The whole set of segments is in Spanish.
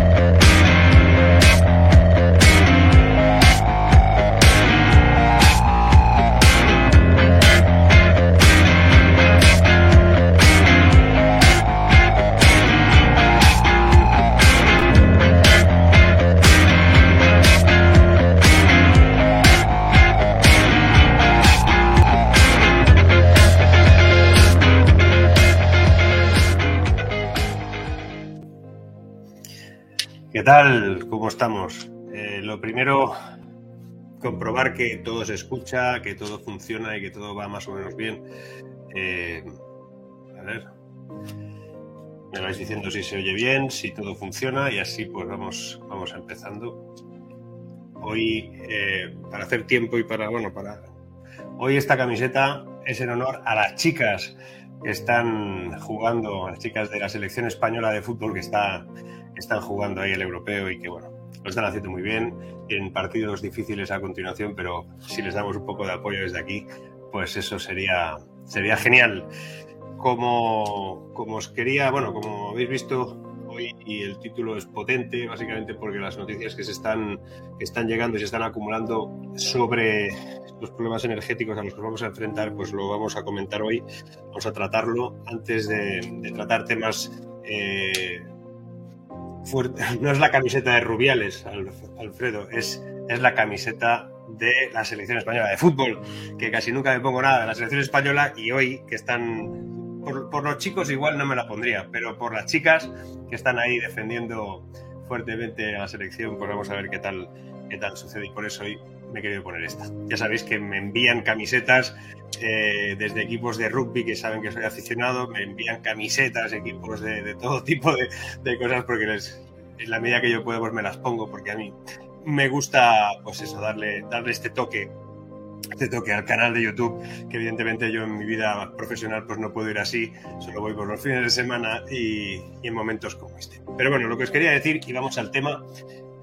Uh... ¿Qué tal? ¿Cómo estamos? Eh, lo primero, comprobar que todo se escucha, que todo funciona y que todo va más o menos bien. Eh, a ver. Me vais diciendo si se oye bien, si todo funciona y así pues vamos, vamos empezando. Hoy, eh, para hacer tiempo y para, bueno, para... Hoy esta camiseta es en honor a las chicas que están jugando, las chicas de la selección española de fútbol que está están jugando ahí el europeo y que, bueno, lo están haciendo muy bien. en partidos difíciles a continuación, pero si les damos un poco de apoyo desde aquí, pues eso sería, sería genial. Como, como os quería, bueno, como habéis visto hoy y el título es potente, básicamente porque las noticias que se están, que están llegando y se están acumulando sobre los problemas energéticos a los que nos vamos a enfrentar, pues lo vamos a comentar hoy, vamos a tratarlo antes de, de tratar temas eh, no es la camiseta de Rubiales, Alfredo, es, es la camiseta de la selección española de fútbol, que casi nunca me pongo nada de la selección española y hoy que están, por, los chicos igual no me la pondría, pero por las chicas que están ahí defendiendo fuertemente a la selección, pues vamos a ver qué tal, qué tal sucede y por eso hoy me he querido poner esta. Ya sabéis que me envían camisetas eh, desde equipos de rugby que saben que soy aficionado, me envían camisetas, equipos de, todo tipo de, cosas porque les, en la medida que yo puedo pues me las pongo porque a mí me gusta pues eso, darle, darle este toque este toque al canal de YouTube, que evidentemente yo en mi vida profesional pues no puedo ir así, solo voy por los fines de semana y, y en momentos como este. Pero bueno, lo que os quería decir, y vamos al tema,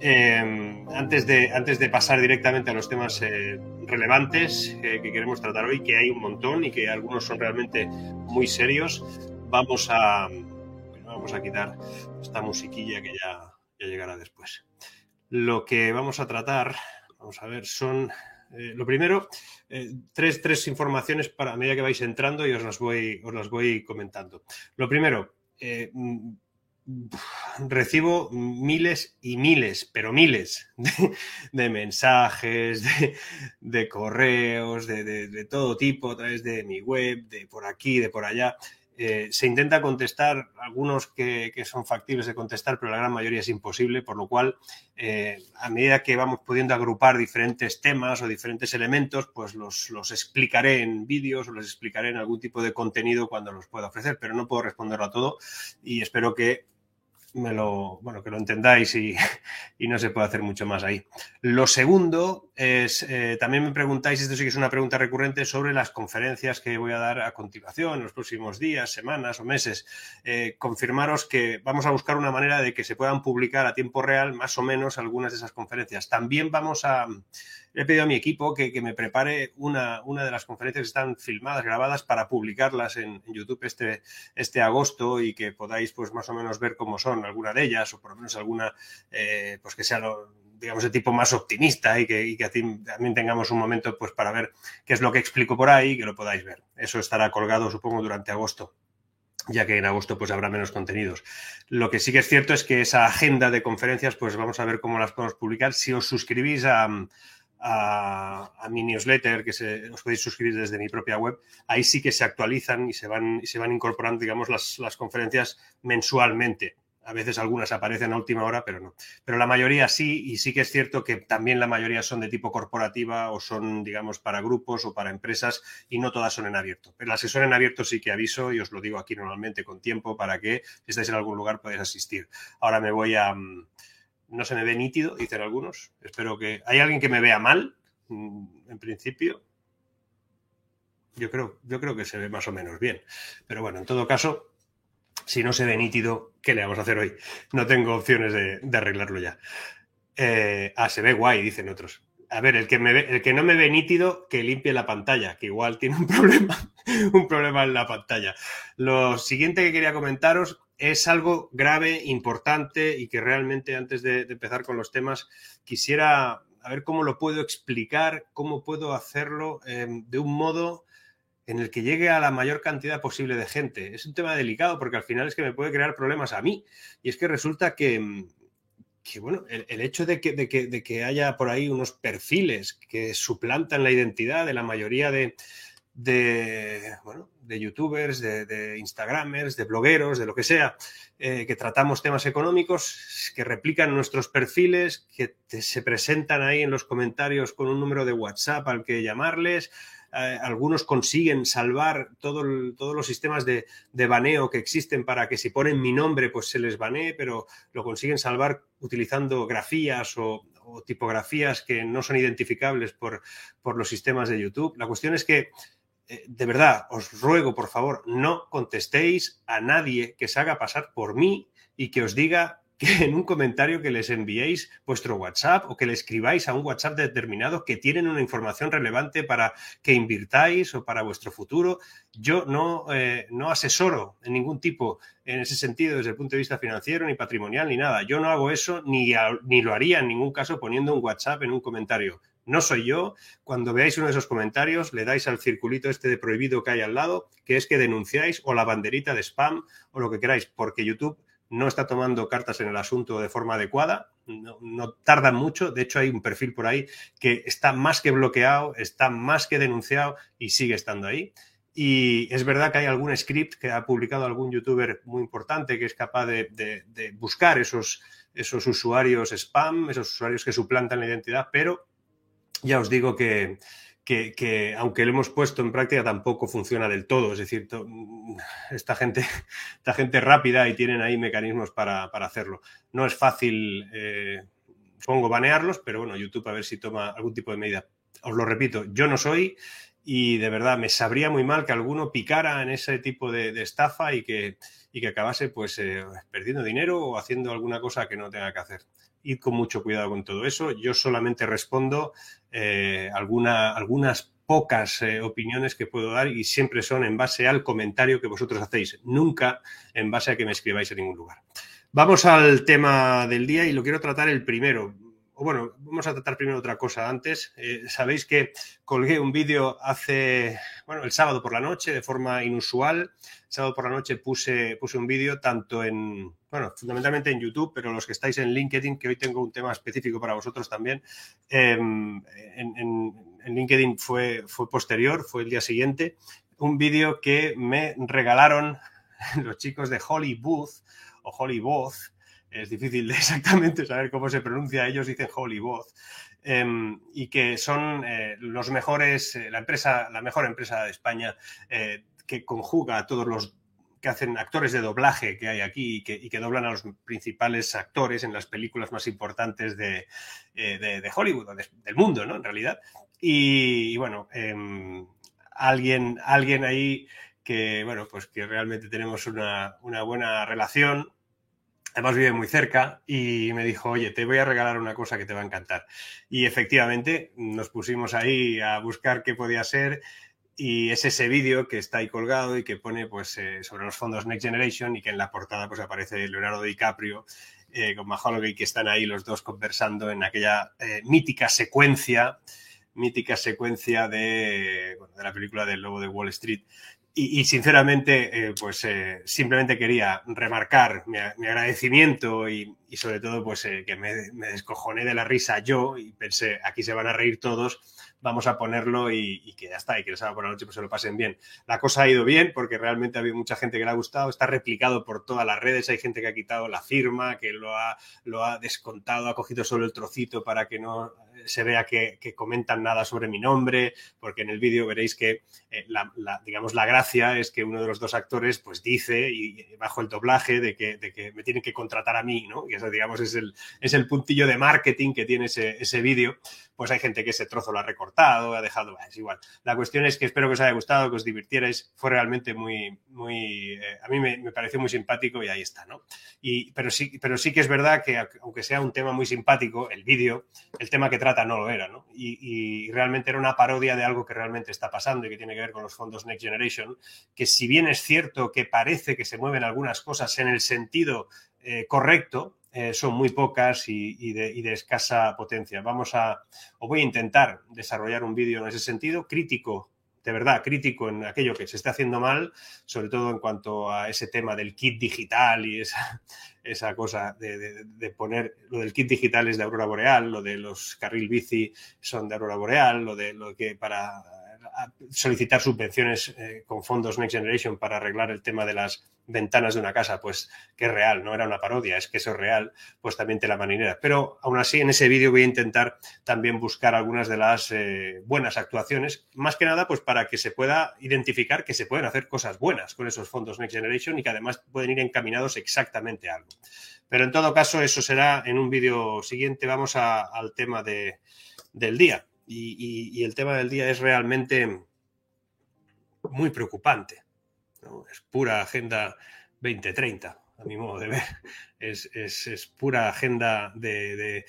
eh, antes, de, antes de pasar directamente a los temas eh, relevantes eh, que queremos tratar hoy, que hay un montón y que algunos son realmente muy serios, vamos a, vamos a quitar esta musiquilla que ya, ya llegará después. Lo que vamos a tratar, vamos a ver, son lo primero, tres, tres, informaciones para a medida que vais entrando y os las voy, os las voy comentando. Lo primero, recibo miles y miles, pero miles de, mensajes, de, correos, de, todo tipo, a través de mi web, de por aquí, de por allá. Eh, se intenta contestar, algunos que, son factibles de contestar, pero la gran mayoría es imposible, por lo cual, eh, a medida que vamos pudiendo agrupar diferentes temas o diferentes elementos, pues los, los explicaré en vídeos o los explicaré en algún tipo de contenido cuando los pueda ofrecer, pero no puedo responderlo a todo y espero que me lo, bueno, que lo entendáis y, no se puede hacer mucho más ahí. Lo segundo es, eh, también me preguntáis, esto sí que es una pregunta recurrente, sobre las conferencias que voy a dar a continuación en los próximos días, semanas o meses. Eh, confirmaros que vamos a buscar una manera de que se puedan publicar a tiempo real más o menos algunas de esas conferencias. También vamos a he pedido a mi equipo que, me prepare una, una, de las conferencias que están filmadas, grabadas, para publicarlas en, YouTube este, este agosto y que podáis, pues, más o menos ver cómo son alguna de ellas, o por lo menos alguna, eh, pues, que sea digamos, de tipo más optimista y que, que también tengamos un momento, pues, para ver qué es lo que explico por ahí y que lo podáis ver. Eso estará colgado, supongo, durante agosto. ya que en agosto pues habrá menos contenidos. Lo que sí que es cierto es que esa agenda de conferencias, pues vamos a ver cómo las podemos publicar. Si os suscribís a, a, mi newsletter, que se, os podéis suscribir desde mi propia web, ahí sí que se actualizan y se van, se van incorporando, digamos, las, las conferencias mensualmente. A veces algunas aparecen a última hora, pero no. Pero la mayoría sí, y sí que es cierto que también la mayoría son de tipo corporativa o son, digamos, para grupos o para empresas y no todas son en abierto. Pero las que son en abierto sí que aviso y os lo digo aquí normalmente con tiempo para que si estáis en algún lugar podáis asistir. Ahora me voy a... No se me ve nítido, dicen algunos. Espero que... ¿Hay alguien que me vea mal? Mm, en principio. Yo creo, yo creo que se ve más o menos bien. Pero bueno, en todo caso, si no se ve nítido, ¿qué le vamos a hacer hoy? No tengo opciones de, arreglarlo ya. Eh, ah, se ve guay, dicen otros. A ver, el que, el que no me ve nítido, que limpie la pantalla, que igual tiene un problema, un problema en la pantalla. Lo siguiente que quería comentaros es algo grave, importante y que realmente antes de, empezar con los temas quisiera ver cómo lo puedo explicar, cómo puedo hacerlo eh, de un modo en el que llegue a la mayor cantidad posible de gente. Es un tema delicado porque al final es que me puede crear problemas a mí. Y es que resulta que, mm, bueno, el, hecho de, que, haya por ahí unos perfiles que suplantan la identidad de la mayoría de, de, bueno, de youtubers, de, instagramers, de blogueros, de lo que sea, eh, que tratamos temas económicos, que replican nuestros perfiles, que se presentan ahí en los comentarios con un número de WhatsApp al que llamarles, eh, algunos consiguen salvar todos los sistemas de, baneo que existen para que si ponen mi nombre, pues se les banee, pero lo consiguen salvar utilizando grafías o, tipografías que no son identificables por, por, los sistemas de YouTube. La cuestión es que, de verdad, os ruego, por favor, no contestéis a nadie que se haga pasar por mí y que os diga que en un comentario que les enviéis vuestro WhatsApp o que le escribáis a un WhatsApp determinado que tienen una información relevante para que invirtáis o para vuestro futuro. Yo no, eh, no asesoro en ningún tipo en ese sentido desde el punto de vista financiero, ni patrimonial, ni nada. Yo no hago eso ni, ni lo haría en ningún caso poniendo un WhatsApp en un comentario. No soy yo. Cuando veáis uno de esos comentarios, le dais al circulito este de prohibido que hay al lado, que es que denunciáis o la banderita de spam o lo que queráis, porque YouTube no está tomando cartas en el asunto de forma adecuada, no, no, tardan mucho, de hecho hay un perfil por ahí que está más que bloqueado, está más que denunciado y sigue estando ahí. Y es verdad que hay algún script que ha publicado algún youtuber muy importante que es capaz de, buscar esos, esos usuarios spam, esos usuarios que suplantan la identidad, pero ya os digo que, que, aunque lo hemos puesto en práctica tampoco funciona del todo. Es decir, esta gente, esta gente rápida y tienen ahí mecanismos para, hacerlo. No es fácil, eh, supongo, banearlos, pero bueno, YouTube a ver si toma algún tipo de medida. Os lo repito, yo no soy y de verdad me sabría muy mal que alguno picara en ese tipo de, estafa y que, y que acabase pues eh, perdiendo dinero o haciendo alguna cosa que no tenga que hacer id con mucho cuidado con todo eso. Yo solamente respondo eh, alguna, algunas pocas eh, opiniones que puedo dar y siempre son en base al comentario que vosotros hacéis, nunca en base a que me escribáis en ningún lugar. Vamos al tema del día y lo quiero tratar el primero bueno, vamos a tratar primero otra cosa antes. Eh, sabéis que colgué un vídeo hace, bueno, el sábado por la noche de forma inusual. El sábado por la noche puse, puse un vídeo tanto en, bueno, fundamentalmente en YouTube, pero los que estáis en LinkedIn, que hoy tengo un tema específico para vosotros también, em, en, LinkedIn fue, fue posterior, fue el día siguiente, un vídeo que me regalaron los chicos de Holly Booth o Holly Booth es difícil de exactamente saber cómo se pronuncia, ellos dicen Holy Voz, em, y que son eh, los mejores, eh, la empresa, la mejor empresa de España eh, que conjuga a todos los que hacen actores de doblaje que hay aquí y que, doblan a los principales actores en las películas más importantes de, Hollywood, del mundo, ¿no? En realidad. Y, bueno, em, alguien, alguien ahí que, bueno, pues que realmente tenemos una, una buena relación, Además vive muy cerca y me dijo, oye, te voy a regalar una cosa que te va a encantar. Y efectivamente nos pusimos ahí a buscar qué podía ser y es ese vídeo que está ahí colgado y que pone pues eh, sobre los fondos Next Generation y que en la portada pues aparece Leonardo DiCaprio eh, con Mahology que están ahí los dos conversando en aquella eh, mítica secuencia mítica secuencia de, de la película del Lobo de Wall Street y, sinceramente, eh, pues eh, simplemente quería remarcar mi, agradecimiento y, sobre todo, pues eh, que me, me, descojoné de la risa yo y pensé, aquí se van a reír todos, vamos a ponerlo y, que ya está, y que el sábado por la noche pues se lo pasen bien. La cosa ha ido bien porque realmente ha habido mucha gente que le ha gustado, está replicado por todas las redes, hay gente que ha quitado la firma, que lo ha, lo ha descontado, ha cogido solo el trocito para que no se vea que, comentan nada sobre mi nombre, porque en el vídeo veréis que eh, la, digamos, la gracia es que uno de los dos actores pues dice, y, bajo el doblaje, de que, de que, me tienen que contratar a mí, ¿no? Y eso, digamos, es el, es el puntillo de marketing que tiene ese, ese vídeo. Pues hay gente que ese trozo lo ha recortado, ha dejado, es igual. La cuestión es que espero que os haya gustado, que os divirtierais. Fue realmente muy, muy, eh, a mí me, pareció muy simpático y ahí está, ¿no? Y, pero, sí, pero sí que es verdad que aunque sea un tema muy simpático, el vídeo, el tema que trata no lo era, ¿no? Y, realmente era una parodia de algo que realmente está pasando y que tiene que ver con los fondos Next Generation, que si bien es cierto que parece que se mueven algunas cosas en el sentido eh, correcto, eh, son muy pocas y, de, escasa potencia. Vamos a, o voy a intentar desarrollar un vídeo en ese sentido, crítico de verdad crítico en aquello que se está haciendo mal, sobre todo en cuanto a ese tema del kit digital y esa, esa cosa de, poner, lo del kit digital es de Aurora Boreal, lo de los carril bici son de Aurora Boreal, lo de lo que para solicitar subvenciones eh, con fondos Next Generation para arreglar el tema de las ventanas de una casa, pues que es real, no era una parodia, es que eso es real, pues también te la marinera. Pero aún así, en ese vídeo voy a intentar también buscar algunas de las eh, buenas actuaciones, más que nada, pues para que se pueda identificar que se pueden hacer cosas buenas con esos fondos Next Generation y que además pueden ir encaminados exactamente a algo. Pero en todo caso, eso será en un vídeo siguiente. Vamos al tema de, del día. Y el tema del día es realmente muy preocupante es pura agenda 2030, a mi modo de ver. Es, pura agenda de,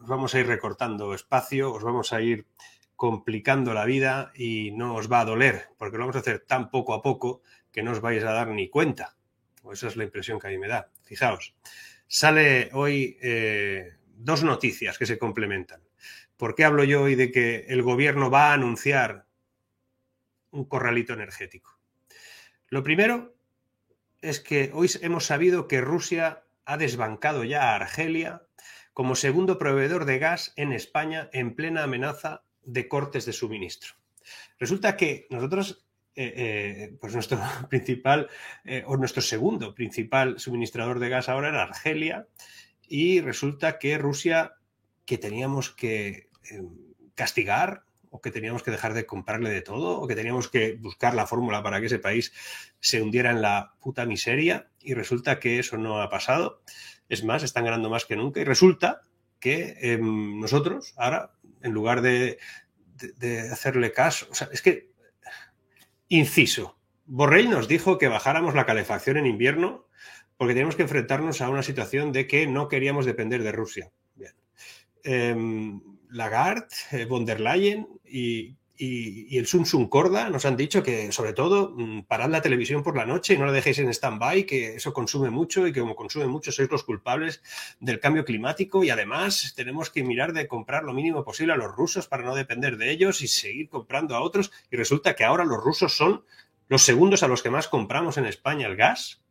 Vamos a ir recortando espacio, os vamos a ir complicando la vida y no os va a doler, porque lo vamos a hacer tan poco a poco que no os vais a dar ni cuenta. Esa es la impresión que a mí me da. Fijaos, sale hoy eh, dos noticias que se complementan. ¿Por qué hablo yo hoy de que el gobierno va a anunciar un corralito energético? Lo primero es que hoy hemos sabido que Rusia ha desbancado ya a Argelia como segundo proveedor de gas en España en plena amenaza de cortes de suministro. Resulta que nosotros, eh, eh, pues nuestro principal eh, o nuestro segundo principal suministrador de gas ahora era Argelia y resulta que Rusia, que teníamos que castigar, o que teníamos que dejar de comprarle de todo, o que teníamos que buscar la fórmula para que ese país se hundiera en la puta miseria, y resulta que eso no ha pasado. Es más, están ganando más que nunca, y resulta que em, nosotros, ahora, en lugar de, hacerle caso, o sea, es que, inciso, Borrell nos dijo que bajáramos la calefacción en invierno porque teníamos que enfrentarnos a una situación de que no queríamos depender de Rusia. Bien. Em, Lagarde, eh, von der Leyen y, el Sun Sun Corda nos han dicho que, sobre todo, mm, parad la televisión por la noche y no la dejéis en stand-by, que eso consume mucho y que como consume mucho sois los culpables del cambio climático y además tenemos que mirar de comprar lo mínimo posible a los rusos para no depender de ellos y seguir comprando a otros. Y resulta que ahora los rusos son los segundos a los que más compramos en España el gas.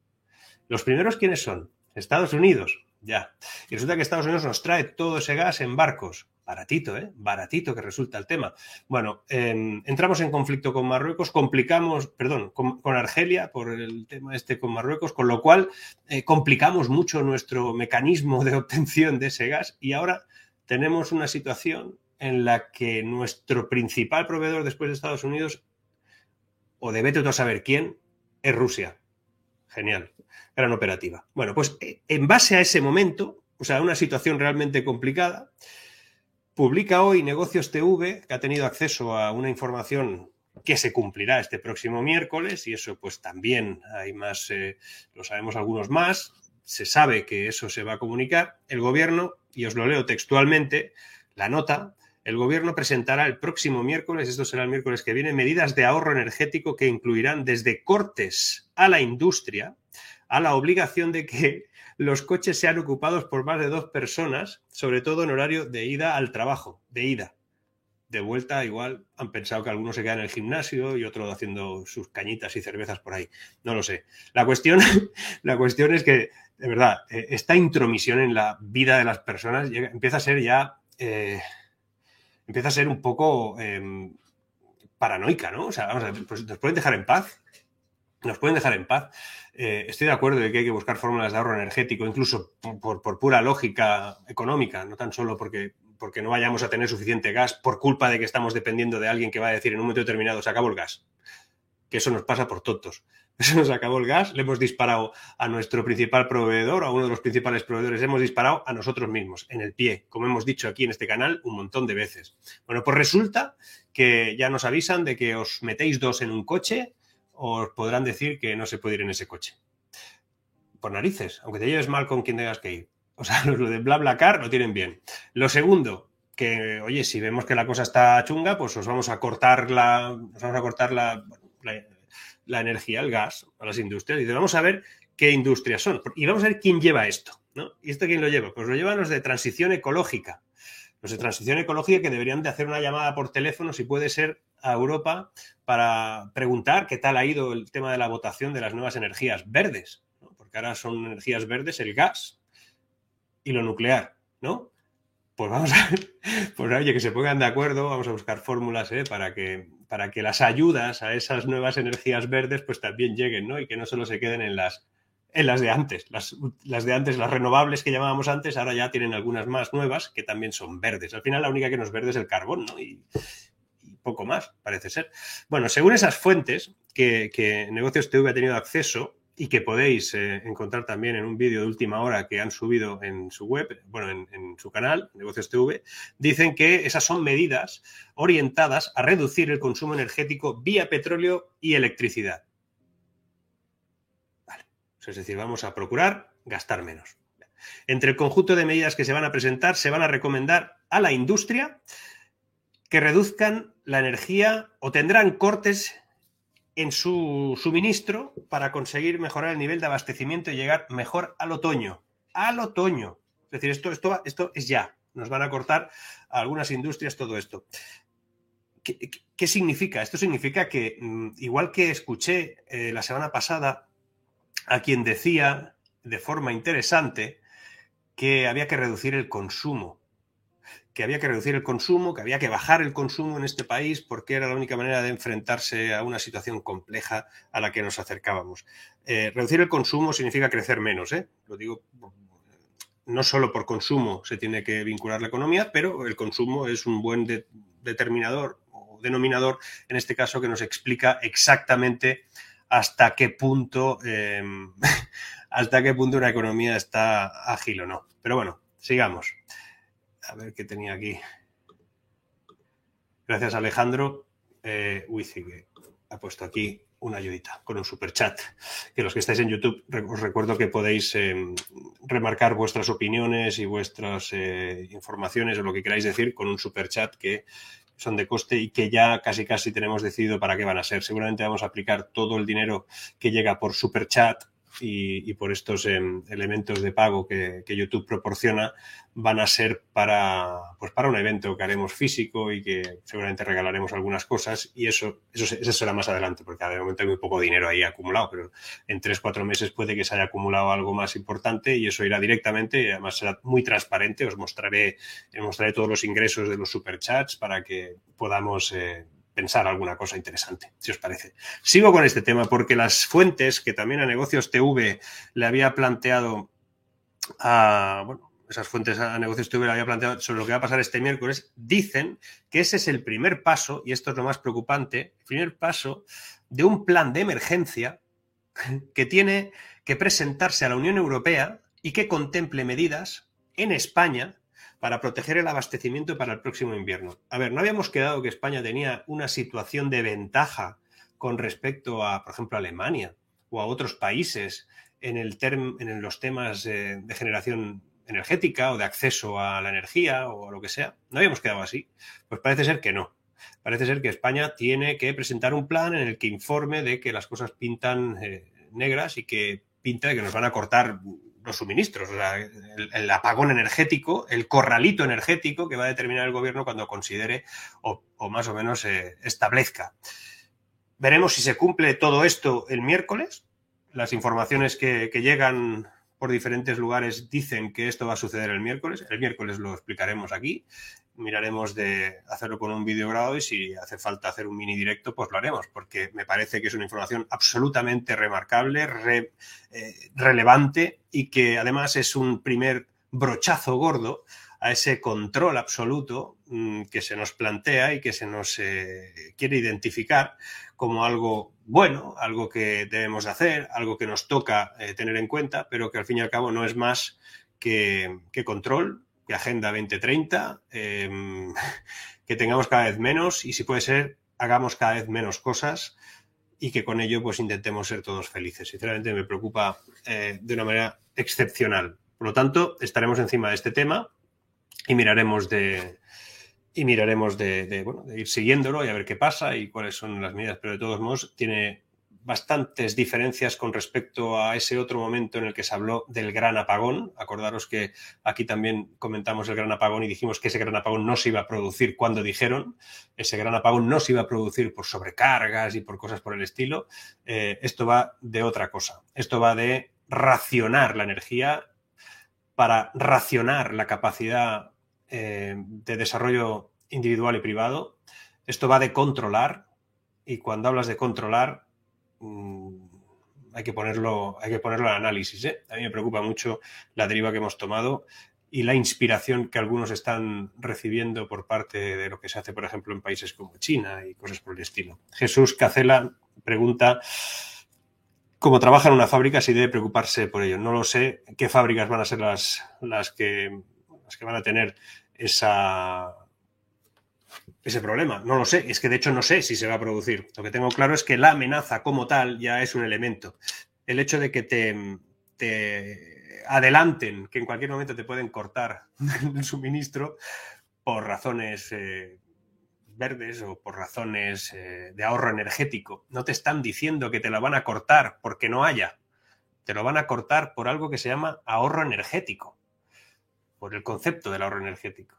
¿Los primeros quiénes son? Estados Unidos, ya. Y resulta que Estados Unidos nos trae todo ese gas en barcos baratito, ¿eh? Baratito que resulta el tema. Bueno, em, entramos en conflicto con Marruecos, complicamos, perdón, con, Argelia por el tema este con Marruecos, con lo cual eh, complicamos mucho nuestro mecanismo de obtención de ese gas y ahora tenemos una situación en la que nuestro principal proveedor después de Estados Unidos, o de vete a saber quién, es Rusia. Genial, gran operativa. Bueno, pues eh, en base a ese momento, o sea, una situación realmente complicada, Publica hoy Negocios TV, que ha tenido acceso a una información que se cumplirá este próximo miércoles, y eso pues también hay más, eh, lo sabemos algunos más, se sabe que eso se va a comunicar. El gobierno, y os lo leo textualmente, la nota, el gobierno presentará el próximo miércoles, esto será el miércoles que viene, medidas de ahorro energético que incluirán desde cortes a la industria, a la obligación de que los coches sean ocupados por más de dos personas, sobre todo en horario de ida al trabajo, de ida. de vuelta, igual han pensado que algunos se quedan en el gimnasio y otro haciendo sus cañitas y cervezas por ahí. No lo sé. La cuestión, la cuestión es que, de verdad, eh, esta intromisión en la vida de las personas empieza a ser ya. Eh, empieza a ser un poco em, paranoica, ¿no? O sea, vamos a ver, pues nos pueden dejar en paz. Nos pueden dejar en paz. Eh, estoy de acuerdo de que hay que buscar fórmulas de ahorro energético, incluso por, por, pura lógica económica, no tan solo porque porque no vayamos a tener suficiente gas por culpa de que estamos dependiendo de alguien que va a decir en un momento determinado se acabó el gas. Que eso nos pasa por tontos. Eso nos acabó el gas, le hemos disparado a nuestro principal proveedor, a uno de los principales proveedores, hemos disparado a nosotros mismos, en el pie, como hemos dicho aquí en este canal un montón de veces. Bueno, pues resulta que ya nos avisan de que os metéis dos en un coche, os podrán decir que no se puede ir en ese coche. Por narices, aunque te lleves mal con quien tengas que ir. O sea, lo de BlaBlaCar lo tienen bien. Lo segundo, que, oye, si vemos que la cosa está chunga, pues os vamos a cortar la, os vamos a cortar la, energía, el gas a las industrias. Y vamos a ver qué industrias son. Y vamos a ver quién lleva esto. ¿no? ¿Y esto quién lo lleva? Pues lo llevan los de transición ecológica. Los de transición ecológica que deberían de hacer una llamada por teléfono, si puede ser, a Europa para preguntar qué tal ha ido el tema de la votación de las nuevas energías verdes. Porque ahora son energías verdes el gas, y lo nuclear, ¿no? Pues vamos a pues oye, que se pongan de acuerdo, vamos a buscar fórmulas ¿eh? para, que, para que las ayudas a esas nuevas energías verdes pues también lleguen, ¿no? Y que no solo se queden en las, en las de antes. Las, las, de antes, las renovables que llamábamos antes, ahora ya tienen algunas más nuevas que también son verdes. Al final la única que no es verde es el carbón, ¿no? Y, y poco más, parece ser. Bueno, según esas fuentes que, que Negocios TV ha tenido acceso, y que podéis eh, encontrar también en un vídeo de última hora que han subido en su web, bueno, en, su canal, Negocios TV, dicen que esas son medidas orientadas a reducir el consumo energético vía petróleo y electricidad. Vale. Es decir, vamos a procurar gastar menos. Entre el conjunto de medidas que se van a presentar, se van a recomendar a la industria que reduzcan la energía o tendrán cortes en su suministro para conseguir mejorar el nivel de abastecimiento y llegar mejor al otoño. Al otoño. Es decir, esto, esto, esto es ya. Nos van a cortar algunas industrias todo esto. ¿Qué, significa? Esto significa que, mm, igual que escuché eh, la semana pasada a quien decía de forma interesante que había que reducir el consumo que había que reducir el consumo, que había que bajar el consumo en este país porque era la única manera de enfrentarse a una situación compleja a la que nos acercábamos. Eh, reducir el consumo significa crecer menos, ¿eh? Lo digo, no solo por consumo se tiene que vincular la economía, pero el consumo es un buen determinador o denominador, en este caso, que nos explica exactamente hasta qué punto, em, hasta qué punto una economía está ágil o no. Pero bueno, sigamos a ver qué tenía aquí. Gracias, Alejandro. Eh, que ha puesto aquí una ayudita con un super chat. Que los que estáis en YouTube, os recuerdo que podéis em, remarcar vuestras opiniones y vuestras eh, informaciones o lo que queráis decir con un super chat que son de coste y que ya casi casi tenemos decidido para qué van a ser. Seguramente vamos a aplicar todo el dinero que llega por super chat y, por estos em, elementos de pago que, YouTube proporciona van a ser para, pues para un evento que haremos físico y que seguramente regalaremos algunas cosas y eso, eso, eso será más adelante porque de momento hay muy poco dinero ahí acumulado, pero en tres, cuatro meses puede que se haya acumulado algo más importante y eso irá directamente además será muy transparente. Os mostraré, os mostraré todos los ingresos de los superchats para que podamos eh, pensar alguna cosa interesante, si os parece. Sigo con este tema porque las fuentes que también a Negocios TV le había planteado a, bueno, esas fuentes a Negocios TV le había planteado sobre lo que va a pasar este miércoles, dicen que ese es el primer paso, y esto es lo más preocupante, el primer paso de un plan de emergencia que tiene que presentarse a la Unión Europea y que contemple medidas en España para proteger el abastecimiento para el próximo invierno. A ver, ¿no habíamos quedado que España tenía una situación de ventaja con respecto a, por ejemplo, Alemania o a otros países en, los temas de generación energética o de acceso a la energía o lo que sea? ¿No habíamos quedado así? Pues parece ser que no. Parece ser que España tiene que presentar un plan en el que informe de que las cosas pintan eh, negras y que pinta de que nos van a cortar los suministros, el, apagón energético, el corralito energético que va a determinar el gobierno cuando considere o, más o menos eh, establezca. Veremos si se cumple todo esto el miércoles. Las informaciones que llegan por diferentes lugares dicen que esto va a suceder el miércoles. El miércoles lo explicaremos aquí miraremos de hacerlo con un vídeo grabado y si hace falta hacer un mini directo, pues lo haremos, porque me parece que es una información absolutamente remarcable, eh, relevante y que además es un primer brochazo gordo a ese control absoluto mm, que se nos plantea y que se nos eh, quiere identificar como algo bueno, algo que debemos de hacer, algo que nos toca eh, tener en cuenta, pero que al fin y al cabo no es más que control, Agenda 2030, em, que tengamos cada vez menos y si puede ser, hagamos cada vez menos cosas y que con ello pues intentemos ser todos felices. Sinceramente me preocupa eh, de una manera excepcional. Por lo tanto, estaremos encima de este tema y miraremos de y miraremos de, de, bueno, de ir siguiéndolo y a ver qué pasa y cuáles son las medidas. Pero de todos modos, tiene bastantes diferencias con respecto a ese otro momento en el que se habló del gran apagón. Acordaros que aquí también comentamos el gran apagón y dijimos que ese gran apagón no se iba a producir cuando dijeron. Ese gran apagón no se iba a producir por sobrecargas y por cosas por el estilo. Eh, esto va de otra cosa. Esto va de racionar la energía para racionar la capacidad eh, de desarrollo individual y privado. Esto va de controlar. Y cuando hablas de controlar, Mm, hay que ponerlo, hay que ponerlo en análisis. ¿eh? A mí me preocupa mucho la deriva que hemos tomado y la inspiración que algunos están recibiendo por parte de lo que se hace, por ejemplo, en países como China y cosas por el estilo. Jesús Cacela pregunta cómo trabaja en una fábrica si debe preocuparse por ello. No lo sé qué fábricas van a ser las, las, que, las que van a tener esa, ese problema. No lo sé, es que de hecho no sé si se va a producir. Lo que tengo claro es que la amenaza como tal ya es un elemento. El hecho de que te, te adelanten, que en cualquier momento te pueden cortar el suministro por razones eh, verdes o por razones eh, de ahorro energético. No te están diciendo que te lo van a cortar porque no haya. Te lo van a cortar por algo que se llama ahorro energético, por el concepto del ahorro energético.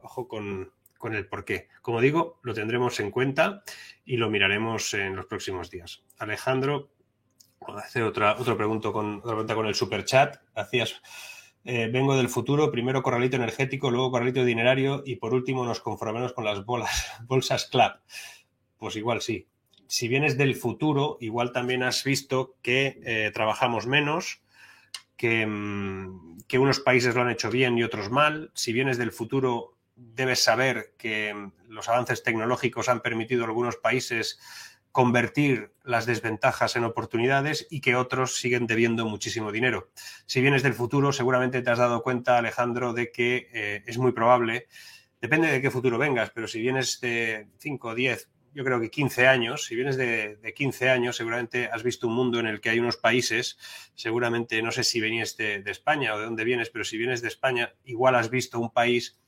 Ojo con, con el por qué. Como digo, lo tendremos en cuenta y lo miraremos en los próximos días. Alejandro, hace otra, otra, pregunta, con, otra pregunta con el super chat. Hacías, eh, vengo del futuro, primero corralito energético, luego corralito dinerario y por último nos conformamos con las bolas, bolsas CLAP. Pues igual sí. Si vienes del futuro, igual también has visto que eh, trabajamos menos, que, mm, que unos países lo han hecho bien y otros mal. Si vienes del futuro, debes saber que los avances tecnológicos han permitido a algunos países convertir las desventajas en oportunidades y que otros siguen debiendo muchísimo dinero. Si vienes del futuro, seguramente te has dado cuenta, Alejandro, de que eh, es muy probable, depende de qué futuro vengas, pero si vienes de 5, 10, yo creo que 15 años, si vienes de, de, 15 años, seguramente has visto un mundo en el que hay unos países, seguramente, no sé si venías de España o de dónde vienes, pero si vienes de España, igual has visto un país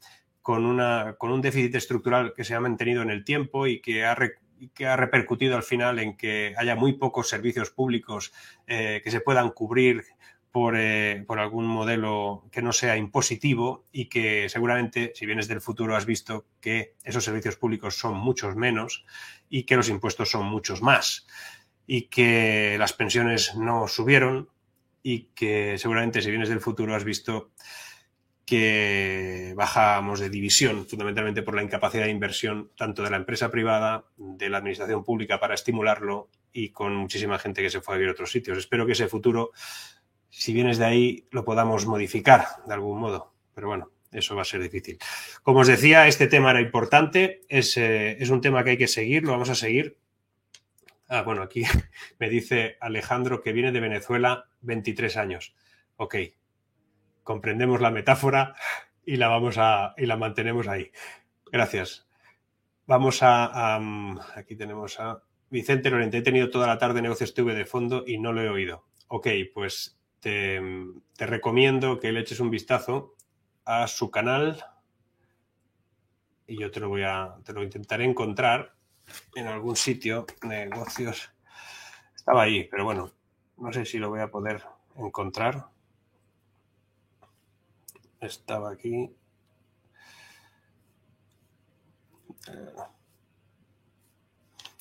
con, una, con un déficit estructural que se ha mantenido en el tiempo y que ha, que ha repercutido al final en que haya muy pocos servicios públicos eh, que se puedan cubrir por, eh, por, algún modelo que no sea impositivo y que seguramente, si vienes del futuro, has visto que esos servicios públicos son muchos menos y que los impuestos son muchos más y que las pensiones no subieron y que seguramente, si vienes del futuro, has visto que bajamos de división, fundamentalmente por la incapacidad de inversión tanto de la empresa privada, de la administración pública para estimularlo y con muchísima gente que se fue a vivir a otros sitios. Espero que ese futuro, si vienes de ahí, lo podamos modificar de algún modo. Pero bueno, eso va a ser difícil. Como os decía, este tema era importante, es, eh, es un tema que hay que seguir, lo vamos a seguir. Ah, bueno, aquí me dice Alejandro que viene de Venezuela 23 años. Ok, comprendemos la metáfora y la vamos a y la mantenemos ahí. Gracias. Vamos a, aquí tenemos a Vicente Lorente. He tenido toda la tarde negocios TV de fondo y no lo he oído. Ok, pues te, te recomiendo que le eches un vistazo a su canal y yo te lo voy a te lo intentaré encontrar en algún sitio negocios estaba ahí pero bueno no sé si lo voy a poder encontrar estaba aquí.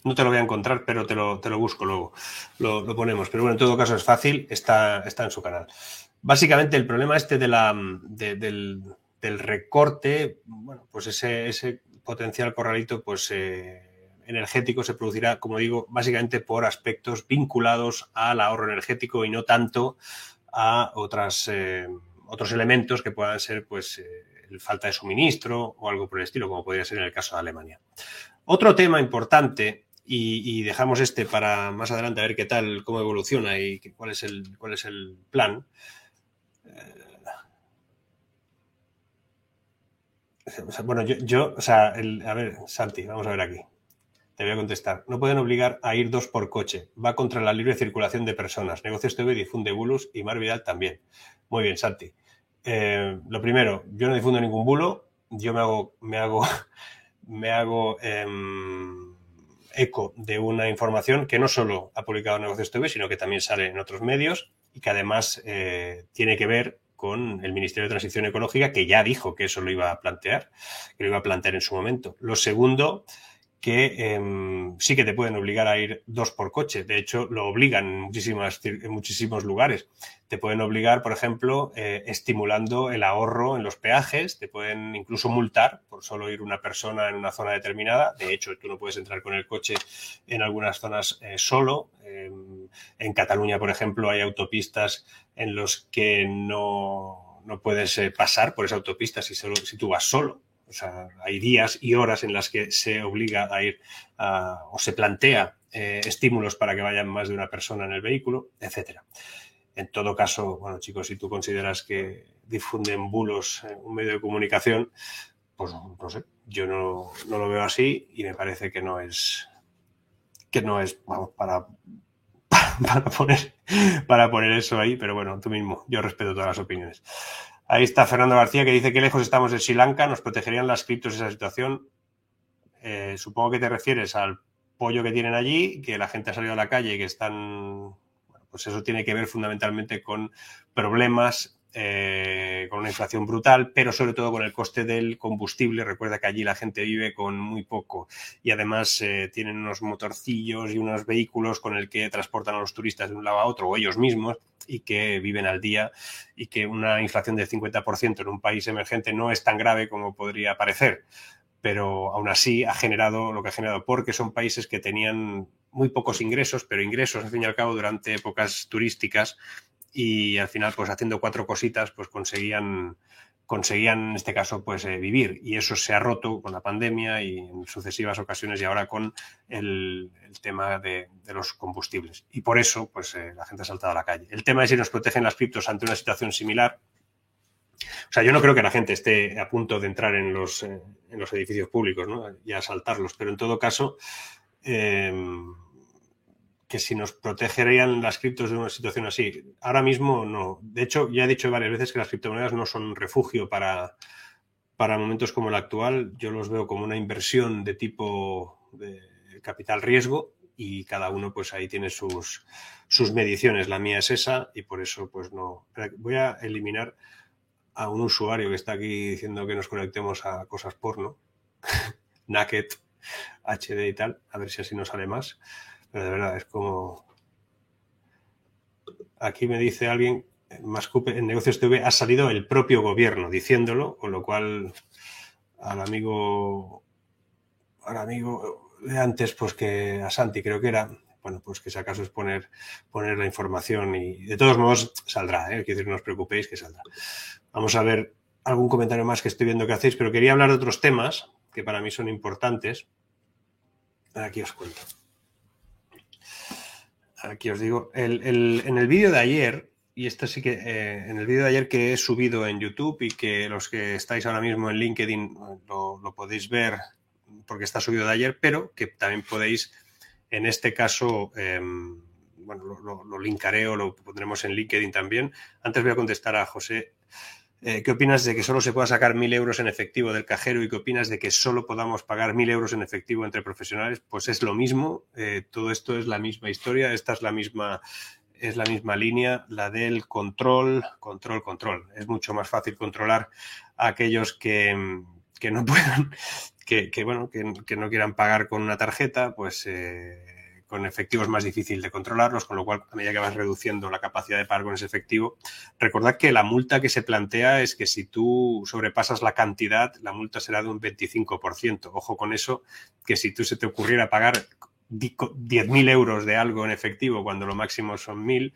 No te lo voy a encontrar, pero te lo, te lo busco luego. Lo, ponemos. Pero bueno, en todo caso es fácil, está, está en su canal. Básicamente el problema este de la, del, recorte, bueno, pues ese, ese potencial corralito, pues eh, energético se producirá, como digo, básicamente por aspectos vinculados al ahorro energético y no tanto a otras, eh, otros elementos que puedan ser, pues, eh, falta de suministro o algo por el estilo, como podría ser en el caso de Alemania. Otro tema importante y, dejamos este para más adelante a ver qué tal, cómo evoluciona y cuál es el, cuál es el plan. bueno, yo, o sea, a ver, Santi, vamos a ver aquí. Te voy a contestar. No pueden obligar a ir dos por coche. Va contra la libre circulación de personas. Negocios TV difunde bulos y Mar Vidal también. Muy bien, Santi. Eh, lo primero, yo no difundo ningún bulo. Yo me hago, me hago, me hago em, eco de una información que no solo ha publicado Negocios TV, sino que también sale en otros medios y que además eh, tiene que ver con el Ministerio de Transición Ecológica, que ya dijo que eso lo iba a plantear, que lo iba a plantear en su momento. Lo segundo que em, sí que te pueden obligar a ir dos por coche. De hecho, lo obligan en, muchísimas, en muchísimos lugares. Te pueden obligar, por ejemplo, eh, estimulando el ahorro en los peajes. Te pueden incluso multar por solo ir una persona en una zona determinada. De hecho, tú no puedes entrar con el coche en algunas zonas eh, solo. Em, en Cataluña, por ejemplo, hay autopistas en los que no, no puedes eh, pasar por esa autopista si, solo, si tú vas solo o sea, hay días y horas en las que se obliga a ir o se plantea eh, estímulos para que vayan más de una persona en el vehículo, etcétera. En todo caso, bueno, chicos, si tú consideras que difunden bulos en un medio de comunicación, pues no sé, yo no, lo veo así y me parece que no es que no es vamos, para, para, poner, para poner eso ahí, pero bueno, tú mismo, yo respeto todas las opiniones. Ahí está Fernando García que dice que lejos estamos de Sri Lanka, nos protegerían las criptos esa situación. Eh, supongo que te refieres al pollo que tienen allí, que la gente ha salido a la calle y que están, pues eso tiene que ver fundamentalmente con problemas eh, con una inflación brutal, pero sobre todo con el coste del combustible. Recuerda que allí la gente vive con muy poco y además eh, tienen unos motorcillos y unos vehículos con el que transportan a los turistas de un lado a otro o ellos mismos y que viven al día y que una inflación del 50% en un país emergente no es tan grave como podría parecer pero aún así ha generado lo que ha generado, porque son países que tenían muy pocos ingresos, pero ingresos al fin y al cabo durante épocas turísticas y al final, pues haciendo cuatro cositas, pues conseguían, conseguían en este caso, pues eh, vivir. Y eso se ha roto con la pandemia y en sucesivas ocasiones y ahora con el, tema de, los combustibles. Y por eso, pues eh, la gente ha saltado a la calle. El tema es si nos protegen las criptos ante una situación similar. O sea, yo no creo que la gente esté a punto de entrar en los, eh, en los edificios públicos y a saltarlos, pero en todo caso, que si nos protegerían las criptos de una situación así. Ahora mismo no. De hecho, ya he dicho varias veces que las criptomonedas no son un refugio para, para momentos como el actual. Yo los veo como una inversión de tipo capital riesgo y cada uno pues ahí tiene sus, sus mediciones. La mía es esa y por eso pues no. Voy a eliminar a un usuario que está aquí diciendo que nos conectemos a cosas porno. Naked, HD y tal. A ver si así nos sale más. Pero de verdad, es como. Aquí me dice alguien, más en Negocios TV ha salido el propio gobierno diciéndolo, con lo cual al amigo. Al amigo de antes, pues que a Santi creo que era, bueno, pues que si acaso es poner, poner la información y de todos modos saldrá, ¿eh? quiero decir, no os preocupéis que saldrá. Vamos a ver algún comentario más que estoy viendo que hacéis, pero quería hablar de otros temas que para mí son importantes. Aquí os cuento aquí os digo, en el vídeo de ayer, y esto sí que, eh, en el vídeo de ayer que he subido en YouTube y que los que estáis ahora mismo en LinkedIn lo, podéis ver porque está subido de ayer, pero que también podéis, en este caso, em, bueno, lo, lo, linkaré o lo pondremos en LinkedIn también. Antes voy a contestar a José eh, ¿Qué opinas de que solo se pueda sacar mil euros en efectivo del cajero y qué opinas de que solo podamos pagar mil euros en efectivo entre profesionales? Pues es lo mismo, eh, todo esto es la misma historia, esta es la misma es la misma línea, la del control, control, control. Es mucho más fácil controlar a aquellos que, que no puedan, que, que bueno, que, que, no quieran pagar con una tarjeta, pues eh, con efectivo es más difícil de controlarlos, con lo cual a medida que vas reduciendo la capacidad de pagar con ese efectivo, recordad que la multa que se plantea es que si tú sobrepasas la cantidad, la multa será de un 25%. Ojo con eso, que si tú se te ocurriera pagar 10.000 euros de algo en efectivo cuando lo máximo son 1.000,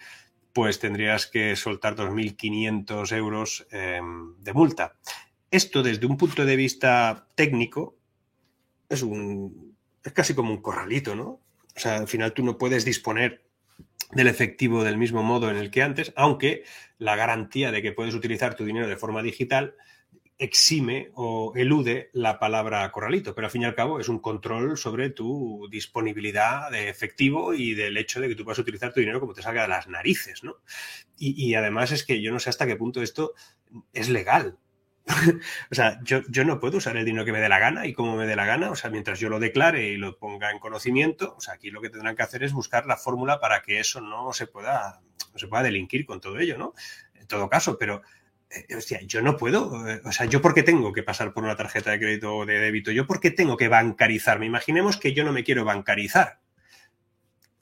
pues tendrías que soltar 2.500 euros eh, de multa. Esto desde un punto de vista técnico es, un, es casi como un corralito, ¿no? O sea, al final tú no puedes disponer del efectivo del mismo modo en el que antes, aunque la garantía de que puedes utilizar tu dinero de forma digital exime o elude la palabra corralito, pero al fin y al cabo es un control sobre tu disponibilidad de efectivo y del hecho de que tú puedas utilizar tu dinero como te salga de las narices, ¿no? Y, y además es que yo no sé hasta qué punto esto es legal. o sea, yo, yo, no puedo usar el dinero que me dé la gana y como me dé la gana, o sea, mientras yo lo declare y lo ponga en conocimiento, o sea, aquí lo que tendrán que hacer es buscar la fórmula para que eso no se pueda, no se pueda delinquir con todo ello, ¿no? En todo caso, pero eh, yo no puedo, eh, o sea, yo por qué tengo que pasar por una tarjeta de crédito o de débito, yo por qué tengo que bancarizarme. Imaginemos que yo no me quiero bancarizar.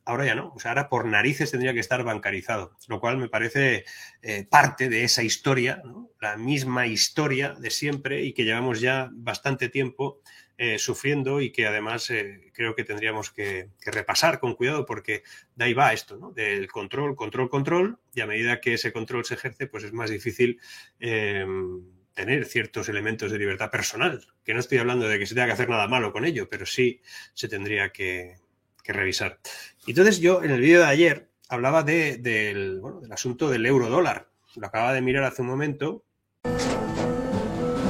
Ahora ya no, o sea, ahora por narices tendría que estar bancarizado, lo cual me parece eh, parte de esa historia, la misma historia de siempre y que llevamos ya bastante tiempo eh, sufriendo y que además eh, creo que tendríamos que, que, repasar con cuidado porque de ahí va esto, ¿no? Del control, control, control y a medida que ese control se ejerce, pues es más difícil eh, tener ciertos elementos de libertad personal, que no estoy hablando de que se tenga que hacer nada malo con ello, pero sí se tendría que, que revisar. Entonces yo en el vídeo de ayer hablaba de, del, bueno, del asunto del euro dólar. Lo acababa de mirar hace un momento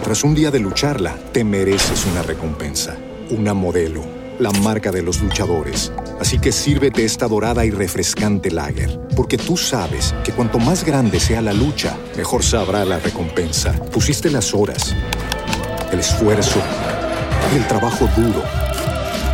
tras un día de lucharla, te mereces una recompensa, una modelo, la marca de los luchadores. Así que sírvete esta dorada y refrescante lager, porque tú sabes que cuanto más grande sea la lucha, mejor sabrá la recompensa. Pusiste las horas, el esfuerzo, el trabajo duro.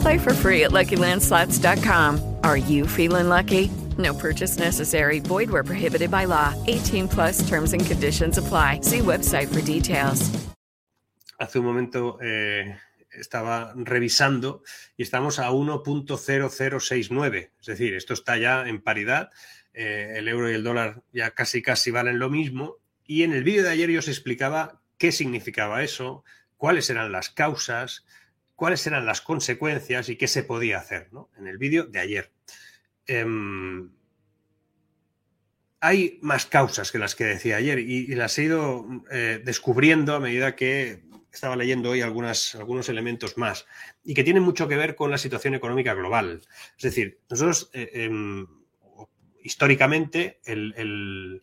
Play for free at LuckyLandSlots.com. Are you feeling lucky? No purchase necessary. Void where prohibited by law. 18 plus terms and conditions apply. See website for details. Hace un momento eh, estaba revisando y estamos a 1.0069. Es decir, esto está ya en paridad. Eh, el euro y el dólar ya casi casi valen lo mismo. Y en el vídeo de ayer yo os explicaba qué significaba eso, cuáles eran las causas, cuáles eran las consecuencias y qué se podía hacer ¿no? en el vídeo de ayer. Eh, hay más causas que las que decía ayer y, las he ido eh, descubriendo a medida que estaba leyendo hoy algunas, algunos elementos más y que tienen mucho que ver con la situación económica global. Es decir, nosotros eh, eh, históricamente el,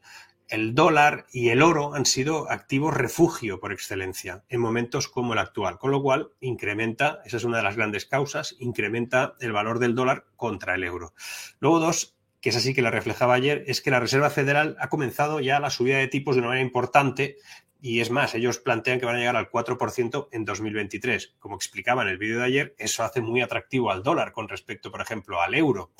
el, dólar y el oro han sido activos refugio por excelencia en momentos como el actual, con lo cual incrementa, esa es una de las grandes causas, incrementa el valor del dólar contra el euro. Luego dos, que es así que la reflejaba ayer, es que la Reserva Federal ha comenzado ya la subida de tipos de una manera importante y es más, ellos plantean que van a llegar al 4% en 2023. Como explicaba en el vídeo de ayer, eso hace muy atractivo al dólar con respecto, por ejemplo, al euro.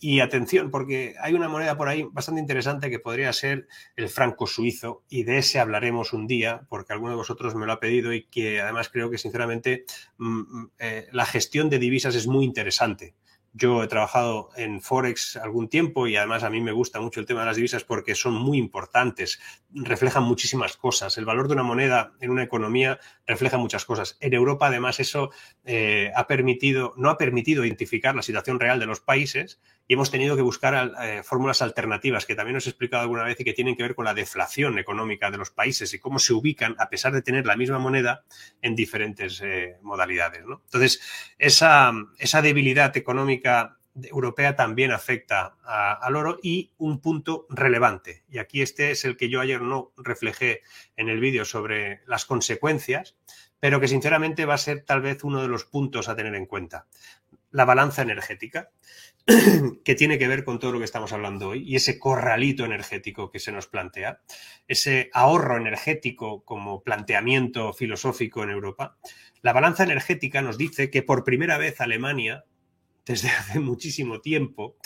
Y atención, porque hay una moneda por ahí bastante interesante que podría ser el franco suizo, y de ese hablaremos un día, porque alguno de vosotros me lo ha pedido y que además creo que sinceramente mm, eh, la gestión de divisas es muy interesante. Yo he trabajado en Forex algún tiempo y además a mí me gusta mucho el tema de las divisas porque son muy importantes, reflejan muchísimas cosas. El valor de una moneda en una economía refleja muchas cosas. En Europa además eso eh, ha permitido, no ha permitido identificar la situación real de los países y hemos tenido que buscar eh, fórmulas alternativas que también os he explicado alguna vez y que tienen que ver con la deflación económica de los países y cómo se ubican a pesar de tener la misma moneda en diferentes eh, modalidades. ¿no? Entonces, esa, esa debilidad económica europea también afecta al oro y un punto relevante. Y aquí este es el que yo ayer no reflejé en el vídeo sobre las consecuencias, pero que sinceramente va a ser tal vez uno de los puntos a tener en cuenta. La balanza energética, que tiene que ver con todo lo que estamos hablando hoy, y ese corralito energético que se nos plantea, ese ahorro energético como planteamiento filosófico en Europa. La balanza energética nos dice que por primera vez Alemania desde hace muchísimo tiempo,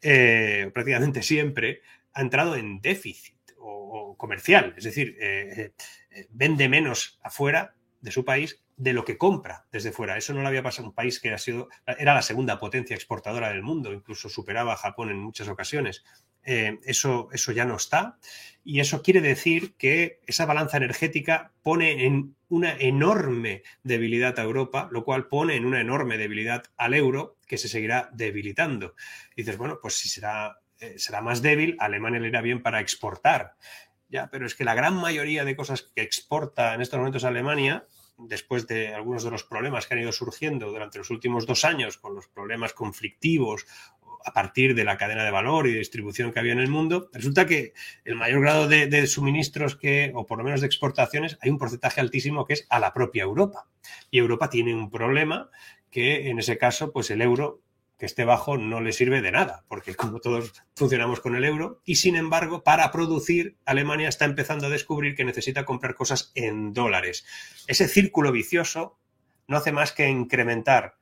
eh, prácticamente siempre, ha entrado en déficit o, comercial. Es decir, eh, eh, vende menos afuera de su país de lo que compra desde fuera. Eso no le había pasado a un país que ha sido, era la segunda potencia exportadora del mundo, incluso superaba a Japón en muchas ocasiones. Eso, eso ya no está. Y eso quiere decir que esa balanza energética pone en una enorme debilidad a Europa, lo cual pone en una enorme debilidad al euro, que se seguirá debilitando. dices, bueno, pues si será, eh, será más débil, Alemania le irá bien para exportar. Ya, pero es que la gran mayoría de cosas que exporta en estos momentos Alemania después de algunos de los problemas que han ido surgiendo durante los últimos dos años, con los problemas conflictivos a partir de la cadena de valor y distribución que había en el mundo, resulta que el mayor grado de, suministros que, o por lo menos de exportaciones, hay un porcentaje altísimo que es a la propia Europa. Y Europa tiene un problema que en ese caso, pues el euro que esté bajo no le sirve de nada, porque como todos funcionamos con el euro, y sin embargo, para producir, Alemania está empezando a descubrir que necesita comprar cosas en dólares. Ese círculo vicioso no hace más que incrementar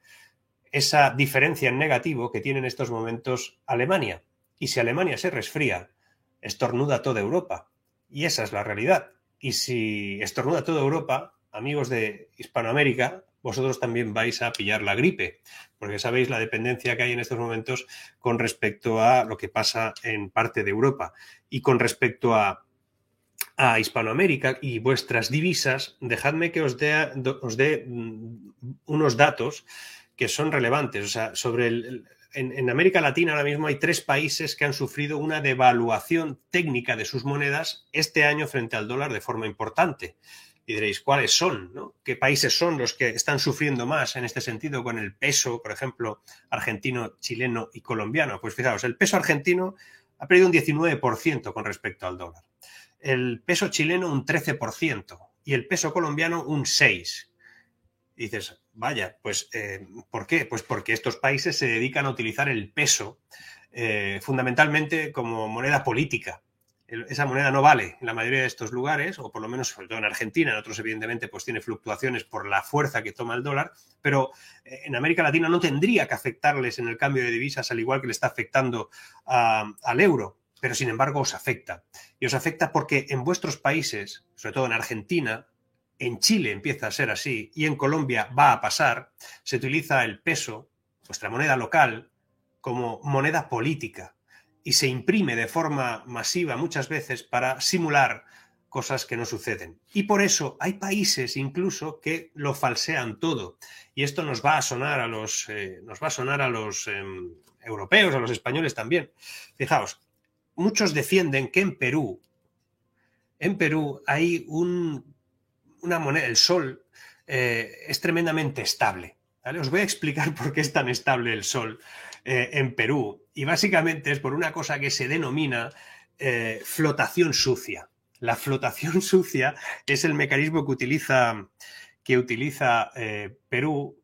esa diferencia en negativo que tiene en estos momentos Alemania. Y si Alemania se resfría, estornuda toda Europa. Y esa es la realidad. Y si estornuda toda Europa, amigos de Hispanoamérica, vosotros también vais a pillar la gripe, porque sabéis la dependencia que hay en estos momentos con respecto a lo que pasa en parte de Europa. Y con respecto a, Hispanoamérica y vuestras divisas, dejadme que os dé, os dé mm, unos datos que son relevantes. O sea, sobre el, en, América Latina ahora mismo hay tres países que han sufrido una devaluación técnica de sus monedas este año frente al dólar de forma importante. Y diréis, ¿cuáles son? ¿Qué países son los que están sufriendo más en este sentido con el peso, por ejemplo, argentino, chileno y colombiano? Pues fijaos, el peso argentino ha perdido un 19% con respecto al dólar. El peso chileno un 13% y el peso colombiano un 6%. dices, Vaya, pues eh, ¿por qué? Pues porque estos países se dedican a utilizar el peso eh, fundamentalmente como moneda política. Esa moneda no vale en la mayoría de estos lugares, o por lo menos sobre todo en Argentina, en otros evidentemente pues tiene fluctuaciones por la fuerza que toma el dólar, pero eh, en América Latina no tendría que afectarles en el cambio de divisas al igual que le está afectando al euro, pero sin embargo os afecta. Y os afecta porque en vuestros países, sobre todo en Argentina, en Chile empieza a ser así y en Colombia va a pasar, se utiliza el peso, vuestra moneda local, como moneda política y se imprime de forma masiva muchas veces para simular cosas que no suceden. Y por eso hay países incluso que lo falsean todo. Y esto nos va a sonar a los, eh, nos va a sonar a los em, europeos, a los españoles también. Fijaos, muchos defienden que en Perú, en Perú hay un una moneda, el sol, eh, es tremendamente estable. Os voy a explicar por qué es tan estable el sol eh, en Perú. Y básicamente es por una cosa que se denomina eh, flotación sucia. La flotación sucia es el mecanismo que utiliza, que utiliza Perú,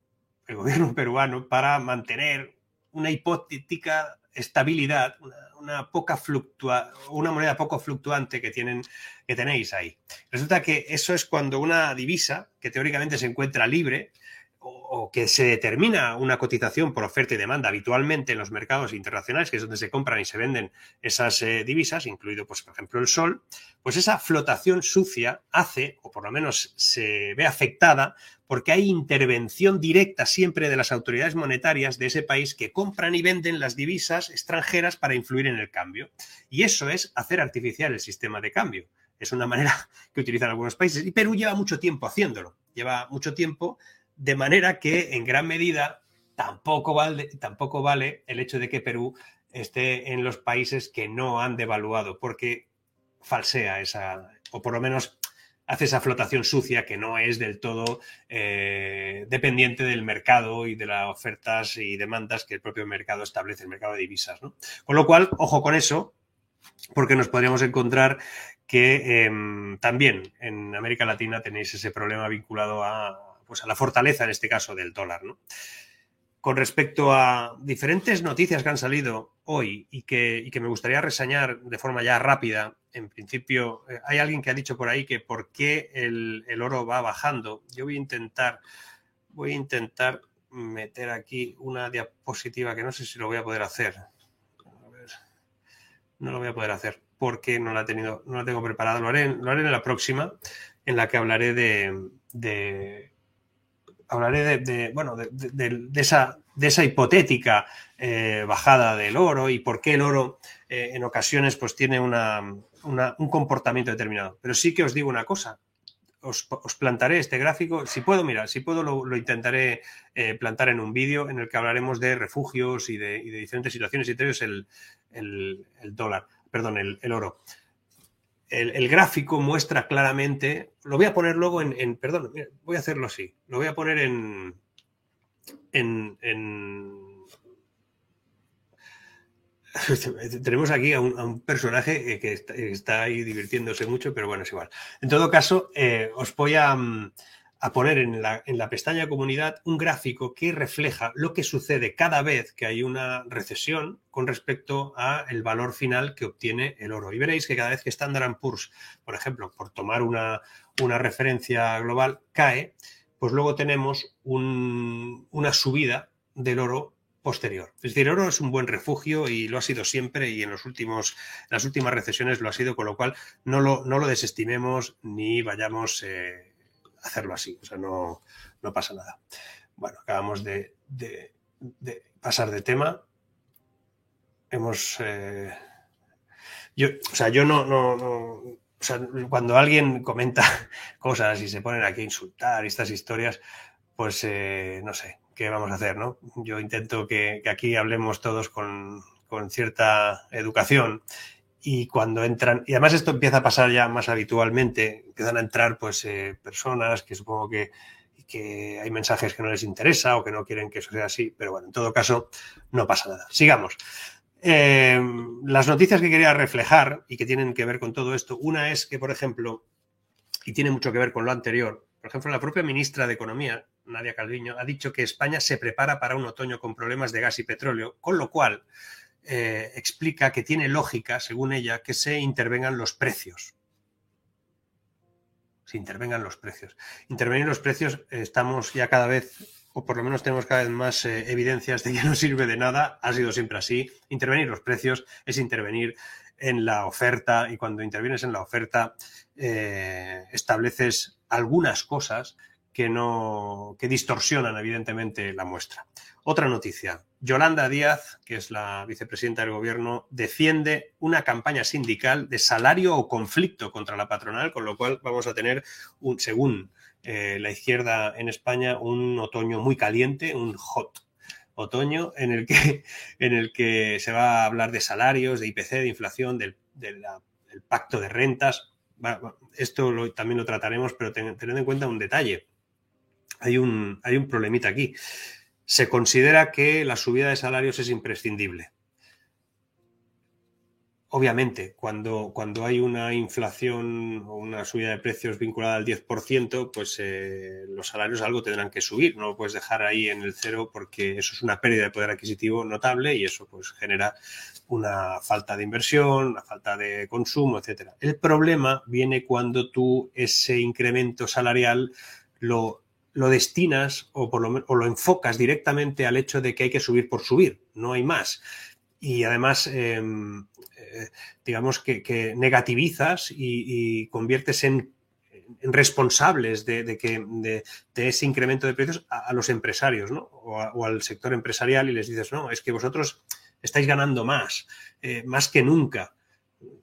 el gobierno peruano, para mantener una hipotética estabilidad, una, poca fluctua, una moneda poco fluctuante que, tienen, que tenéis ahí. Resulta que eso es cuando una divisa, que teóricamente se encuentra libre, o, que se determina una cotización por oferta y demanda habitualmente en los mercados internacionales, que es donde se compran y se venden esas eh, divisas, incluido, pues, por ejemplo, el sol, pues esa flotación sucia hace, o por lo menos se ve afectada, porque hay intervención directa siempre de las autoridades monetarias de ese país que compran y venden las divisas extranjeras para influir en el cambio. Y eso es hacer artificial el sistema de cambio. Es una manera que utilizan algunos países. Y Perú lleva mucho tiempo haciéndolo. Lleva mucho tiempo de manera que, en gran medida, tampoco vale, tampoco vale el hecho de que Perú esté en los países que no han devaluado, porque falsea esa, o por lo menos hace esa flotación sucia que no es del todo eh, dependiente del mercado y de las ofertas y demandas que el propio mercado establece, el mercado de divisas. ¿no? Con lo cual, ojo con eso, porque nos podríamos encontrar que em, también en América Latina tenéis ese problema vinculado a, pues a la fortaleza, en este caso, del dólar. ¿no? Con respecto a diferentes noticias que han salido hoy y que, y que me gustaría reseñar de forma ya rápida, en principio, eh, hay alguien que ha dicho por ahí que por qué el, el, oro va bajando. Yo voy a intentar, voy a intentar meter aquí una diapositiva que no sé si lo voy a poder hacer. A ver, no lo voy a poder hacer porque no la, he tenido, no la tengo preparada. Lo haré, lo haré en la próxima, en la que hablaré de, de hablaré de, bueno, de, de, esa, de esa hipotética eh, bajada del oro y por qué el oro eh, en ocasiones pues tiene una, un comportamiento determinado. Pero sí que os digo una cosa, os, plantaré este gráfico, si puedo, mira, si puedo lo, intentaré eh, plantar en un vídeo en el que hablaremos de refugios y de, y diferentes situaciones, y entre ellos el, el, el dólar, perdón, el, el oro. El, gráfico muestra claramente, lo voy a poner luego en, perdón, voy a hacerlo así, lo voy a poner en, en, en tenemos aquí a un, personaje que está, ahí divirtiéndose mucho, pero bueno, es igual. En todo caso, eh, os voy a, a poner en la, en la, pestaña comunidad un gráfico que refleja lo que sucede cada vez que hay una recesión con respecto a el valor final que obtiene el oro. Y veréis que cada vez que Standard Poor's, por ejemplo, por tomar una, referencia global, cae, pues luego tenemos un, una subida del oro posterior. Es decir, el oro es un buen refugio y lo ha sido siempre y en, los últimos, las últimas recesiones lo ha sido, con lo cual no lo, no lo desestimemos ni vayamos eh, hacerlo así. O sea, no, no pasa nada. Bueno, acabamos de, de, pasar de tema. Hemos... Eh, yo, o sea, yo no, no, no o sea, cuando alguien comenta cosas y se ponen aquí a insultar estas historias, pues eh, no sé, ¿qué vamos a hacer? ¿no? Yo intento que, que aquí hablemos todos con, con, cierta educación y cuando entran, y además esto empieza a pasar ya más habitualmente, empiezan a entrar pues eh, personas que supongo que, que hay mensajes que no les interesa o que no quieren que eso sea así, pero bueno, en todo caso no pasa nada. Sigamos. Eh, las noticias que quería reflejar y que tienen que ver con todo esto, una es que, por ejemplo, y tiene mucho que ver con lo anterior, por ejemplo, la propia ministra de Economía, Nadia Calviño, ha dicho que España se prepara para un otoño con problemas de gas y petróleo, con lo cual eh, explica que tiene lógica, según ella, que se intervengan los precios. Se intervengan los precios. Intervenir los precios, eh, estamos ya cada vez, o por lo menos tenemos cada vez más eh, evidencias de que no sirve de nada, ha sido siempre así. Intervenir los precios es intervenir en la oferta y cuando intervienes en la oferta estableces algunas cosas que no que distorsionan evidentemente la muestra. Otra noticia. Yolanda Díaz, que es la vicepresidenta del gobierno, defiende una campaña sindical de salario o conflicto contra la patronal, con lo cual vamos a tener, un, según eh, la izquierda en España, un otoño muy caliente, un hot otoño, en el que, en el que se va a hablar de salarios, de IPC, de inflación, del, pacto de rentas. Esto lo, también lo trataremos, pero ten, tened en cuenta un detalle. Hay un, hay un problemita aquí. Se considera que la subida de salarios es imprescindible. Obviamente, cuando, cuando hay una inflación o una subida de precios vinculada al 10%, pues eh, los salarios algo tendrán que subir. No lo puedes dejar ahí en el cero porque eso es una pérdida de poder adquisitivo notable y eso pues genera una falta de inversión, una falta de consumo, etcétera. El problema viene cuando tú ese incremento salarial lo, lo destinas o, por lo, o lo enfocas directamente al hecho de que hay que subir por subir, no hay más. Y además, eh, eh, digamos que, negativizas y, conviertes en, responsables de, que, de, ese incremento de precios a, los empresarios ¿no? o, al sector empresarial y les dices, no, es que vosotros estáis ganando más, eh, más que nunca.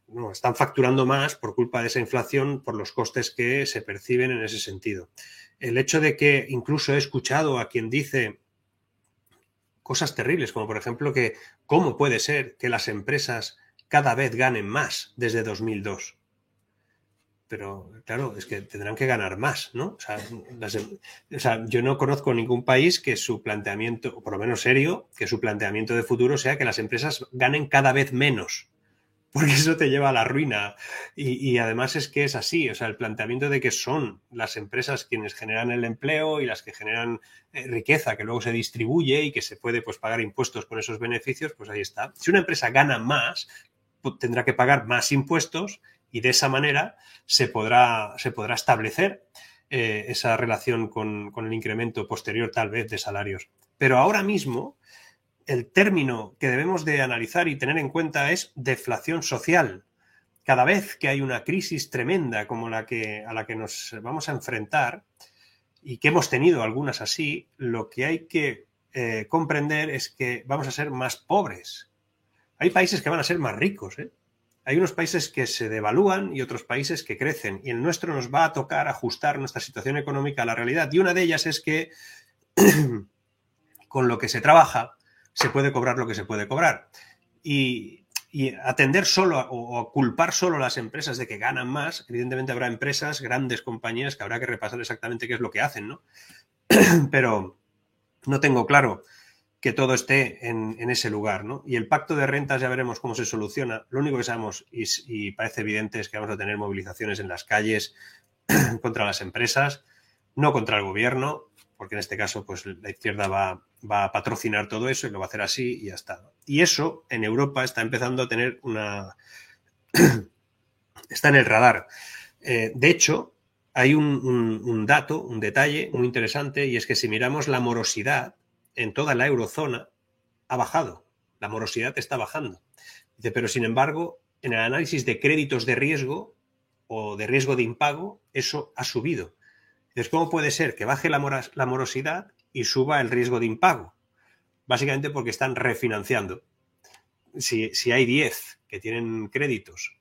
No, están facturando más por culpa de esa inflación, por los costes que se perciben en ese sentido. El hecho de que incluso he escuchado a quien dice cosas terribles, como por ejemplo que cómo puede ser que las empresas cada vez ganen más desde 2002. pero claro, es que tendrán que ganar más, ¿no? Em, o sea, yo no conozco ningún país que su planteamiento, o por lo menos serio, que su planteamiento de futuro sea que las empresas ganen cada vez menos porque eso te lleva a la ruina. Y, además es que es así, o sea, el planteamiento de que son las empresas quienes generan el empleo y las que generan eh, riqueza que luego se distribuye y que se puede pues, pagar impuestos con esos beneficios, pues ahí está. Si una empresa gana más, tendrá que pagar más impuestos y de esa manera se podrá, se podrá establecer eh, esa relación con, con el incremento posterior tal vez de salarios. Pero ahora mismo el término que debemos de analizar y tener en cuenta es deflación social. Cada vez que hay una crisis tremenda como la que a la que nos vamos a enfrentar y que hemos tenido algunas así, lo que hay que eh, comprender es que vamos a ser más pobres. Hay países que van a ser más ricos. ¿eh? Hay unos países que se devalúan y otros países que crecen. Y el nuestro nos va a tocar ajustar nuestra situación económica a la realidad. Y una de ellas es que con lo que se trabaja, se puede cobrar lo que se puede cobrar. Y, atender solo o, culpar solo a las empresas de que ganan más, evidentemente habrá empresas, grandes compañías que habrá que repasar exactamente qué es lo que hacen, ¿no? Pero no tengo claro que todo esté en, ese lugar, ¿no? Y el pacto de rentas ya veremos cómo se soluciona. Lo único que sabemos y, parece evidente es que vamos a tener movilizaciones en las calles contra las empresas, no contra el gobierno, porque en este caso pues la izquierda va, a patrocinar todo eso y lo va a hacer así y ya está. Y eso en Europa está empezando a tener una... está en el radar. Eh, de hecho, hay un, dato, un detalle muy interesante y es que si miramos la morosidad en toda la eurozona, ha bajado. La morosidad está bajando. Dice, pero sin embargo, en el análisis de créditos de riesgo o de riesgo de impago, eso ha subido. Entonces, ¿cómo puede ser que baje la, morosidad y suba el riesgo de impago? Básicamente porque están refinanciando. Si, hay 10 que tienen créditos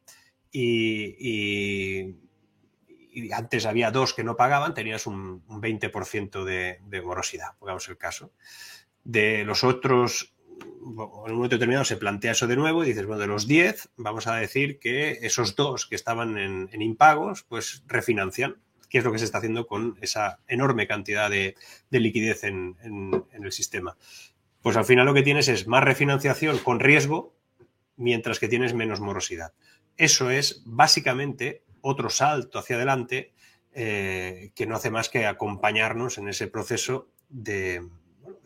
y, antes había dos que no pagaban, tenías un, 20% de, de, morosidad, pongamos el caso. De los otros, en un momento determinado se plantea eso de nuevo y dices, bueno, de los 10, vamos a decir que esos dos que estaban en, en impagos, pues refinancian qué es lo que se está haciendo con esa enorme cantidad de, liquidez en, el sistema. Pues al final lo que tienes es más refinanciación con riesgo, mientras que tienes menos morosidad. Eso es básicamente otro salto hacia adelante eh, que no hace más que acompañarnos en ese proceso de,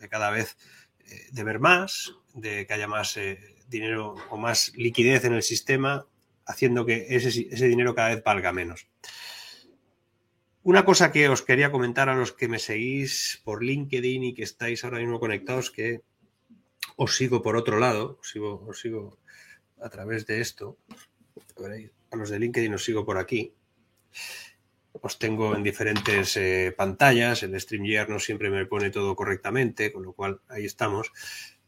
cada vez eh, de ver más, de que haya más eh, dinero o más liquidez en el sistema, haciendo que ese dinero cada vez valga menos. Una cosa que os quería comentar a los que me seguís por LinkedIn y que estáis ahora mismo conectados, que os sigo por otro lado, os sigo, a través de esto. A los de LinkedIn os sigo por aquí. Os tengo en diferentes eh, pantallas. El StreamYard no siempre me pone todo correctamente, con lo cual ahí estamos.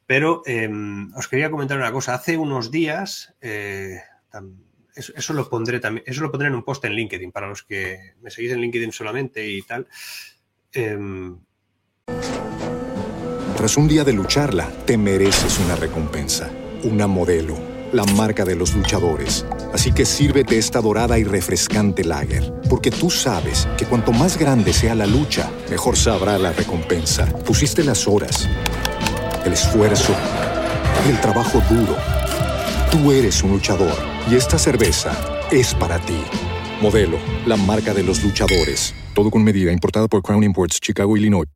Pero em, os quería comentar una cosa. Hace unos días, eh, eso, lo pondré también, eso lo pondré en un post en LinkedIn para los que me seguís en LinkedIn solamente y tal. Em, Tras un día de lucharla, te mereces una recompensa, una modelo, la marca de los luchadores. Así que sírvete esta dorada y refrescante lager, porque tú sabes que cuanto más grande sea la lucha, mejor sabrá la recompensa. Pusiste las horas, el esfuerzo, el trabajo duro. Tú eres un luchador y esta cerveza es para ti. Modelo, la marca de los luchadores. Todo con medida, importada por Crown Imports, Chicago, Illinois.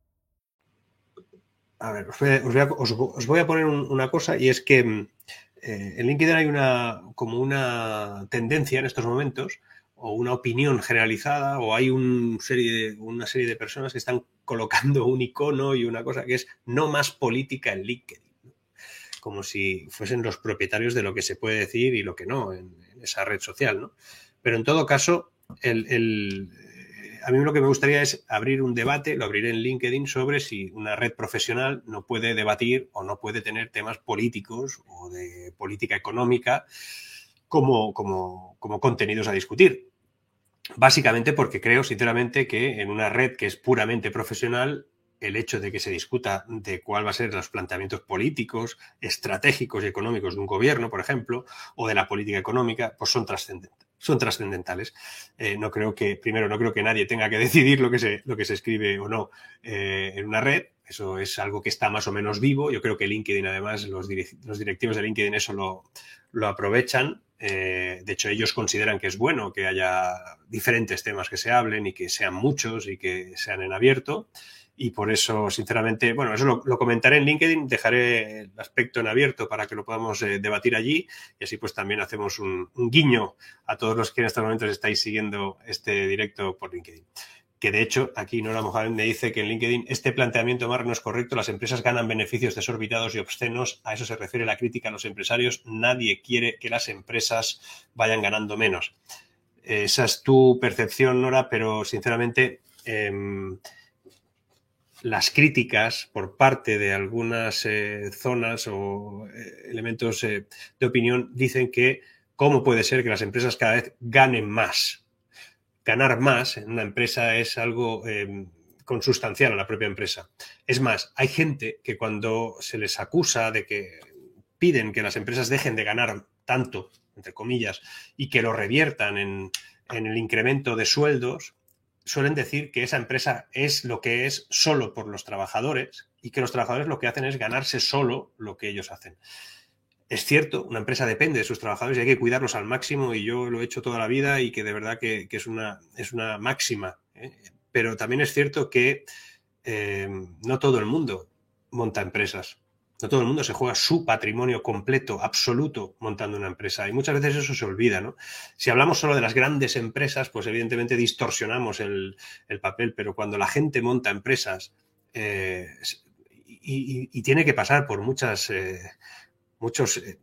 A ver, os voy a, poner una cosa y es que eh, en LinkedIn hay una como una tendencia en estos momentos o una opinión generalizada o hay una serie de personas que están colocando un icono y una cosa que es no más política en LinkedIn como si fuesen los propietarios de lo que se puede decir y lo que no en, esa red social, ¿no? Pero en todo caso, el, a mí lo que me gustaría es abrir un debate, lo abriré en LinkedIn, sobre si una red profesional no puede debatir o no puede tener temas políticos o de política económica como, como, como contenidos a discutir. Básicamente porque creo, sinceramente, que en una red que es puramente profesional el hecho de que se discuta de cuál va a ser los planteamientos políticos, estratégicos y económicos de un gobierno, por ejemplo, o de la política económica, pues son trascendentes. son trascendentales. Eh, no creo que, primero, no creo que nadie tenga que decidir lo que se, lo que se escribe o no eh, en una red. Eso es algo que está más o menos vivo. Yo creo que LinkedIn, además, los, directivos de LinkedIn eso lo, lo aprovechan. Eh, de hecho, ellos consideran que es bueno que haya diferentes temas que se hablen y que sean muchos y que sean en abierto y por eso, sinceramente, bueno, eso lo, comentaré en LinkedIn, dejaré el aspecto en abierto para que lo podamos eh, debatir allí y así pues también hacemos un, guiño a todos los que en estos momentos estáis siguiendo este directo por LinkedIn. Que de hecho, aquí Nora Mohamed me dice que en LinkedIn este planteamiento Mar no es correcto, las empresas ganan beneficios desorbitados y obscenos, a eso se refiere la crítica a los empresarios, nadie quiere que las empresas vayan ganando menos. Esa es tu percepción, Nora, pero sinceramente... Em, las críticas por parte de algunas eh, zonas o eh, elementos eh, de opinión dicen que cómo puede ser que las empresas cada vez ganen más. Ganar más en una empresa es algo consustancial a la propia empresa. Es más, hay gente que cuando se les acusa de que piden que las empresas dejen de ganar tanto, entre comillas, y que lo reviertan en, en el incremento de sueldos, suelen decir que esa empresa es lo que es solo por los trabajadores y que los trabajadores lo que hacen es ganarse solo lo que ellos hacen. Es cierto, una empresa depende de sus trabajadores y hay que cuidarlos al máximo y yo lo he hecho toda la vida y que de verdad que, es, una, es una máxima. ¿eh? Pero también es cierto que eh, no todo el mundo monta empresas. No todo el mundo se juega su patrimonio completo, absoluto, montando una empresa. Y muchas veces eso se olvida, ¿no? Si hablamos solo de las grandes empresas, pues evidentemente distorsionamos el, papel, pero cuando la gente monta empresas eh, y, tiene que pasar por muchas, eh, muchos eh,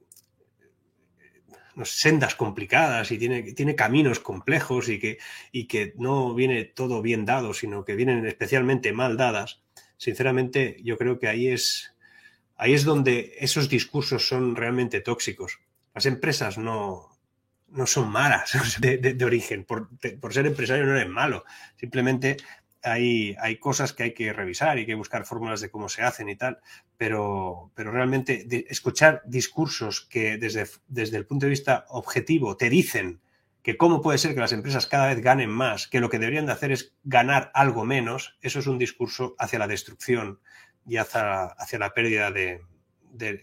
sendas complicadas y tiene, tiene caminos complejos y que, y que no viene todo bien dado, sino que vienen especialmente mal dadas, sinceramente yo creo que ahí es ahí es donde esos discursos son realmente tóxicos. Las empresas no, no son malas de, origen. Por, ser empresario no eres malo. Simplemente hay, hay, cosas que hay que revisar y que buscar fórmulas de cómo se hacen y tal. Pero, pero realmente escuchar discursos que desde, desde el punto de vista objetivo te dicen que cómo puede ser que las empresas cada vez ganen más, que lo que deberían de hacer es ganar algo menos, eso es un discurso hacia la destrucción y hacia, hacia la pérdida de,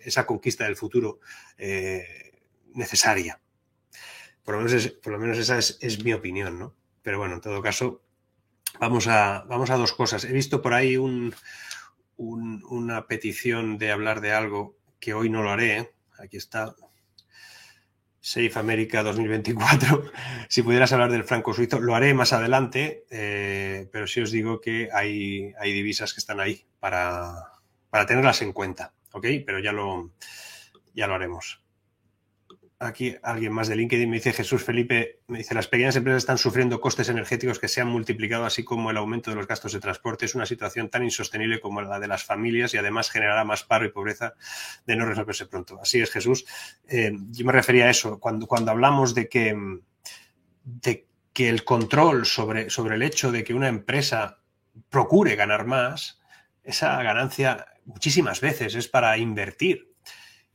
esa conquista del futuro eh, necesaria. Por lo, menos por lo menos, esa es, mi opinión, ¿no? Pero bueno, en todo caso, vamos a, vamos a dos cosas. He visto por ahí un, una petición de hablar de algo que hoy no lo haré. ¿eh? Aquí está. Safe America 2024. si pudieras hablar del franco suizo, lo haré más adelante, eh, pero sí os digo que hay, hay divisas que están ahí para, para, tenerlas en cuenta, ¿ok? Pero ya lo, ya lo haremos. Aquí alguien más de LinkedIn me dice Jesús Felipe, me dice, las pequeñas empresas están sufriendo costes energéticos que se han multiplicado, así como el aumento de los gastos de transporte. Es una situación tan insostenible como la de las familias y además generará más paro y pobreza de no resolverse pronto. Así es, Jesús. Eh, yo me refería a eso, cuando, cuando hablamos de que, de que el control sobre, sobre el hecho de que una empresa procure ganar más, esa ganancia muchísimas veces es para invertir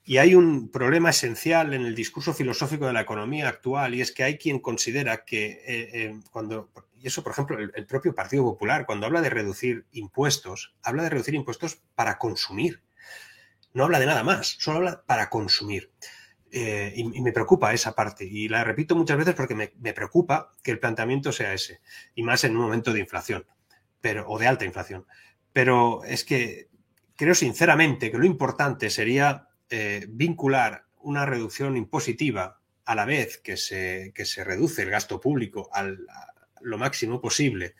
y hay un problema esencial en el discurso filosófico de la economía actual y es que hay quien considera que eh, eh, cuando, y eso por ejemplo el, propio Partido Popular, cuando habla de reducir impuestos, habla de reducir impuestos para consumir. No habla de nada más, solo habla para consumir. Eh, y, me preocupa esa parte. Y la repito muchas veces porque me, me, preocupa que el planteamiento sea ese. Y más en un momento de inflación, pero, o de alta inflación. Pero es que creo sinceramente que lo importante sería eh, vincular una reducción impositiva a la vez que se, que se reduce el gasto público al, a lo máximo posible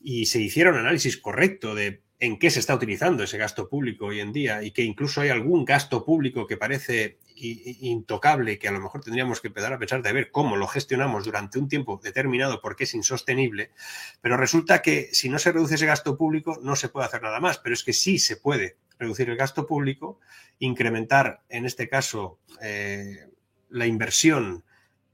y se hiciera un análisis correcto de en qué se está utilizando ese gasto público hoy en día y que incluso hay algún gasto público que parece intocable que a lo mejor tendríamos que empezar a pensar de ver cómo lo gestionamos durante un tiempo determinado porque es insostenible, pero resulta que si no se reduce ese gasto público no se puede hacer nada más, pero es que sí se puede reducir el gasto público, incrementar, en este caso, eh, la inversión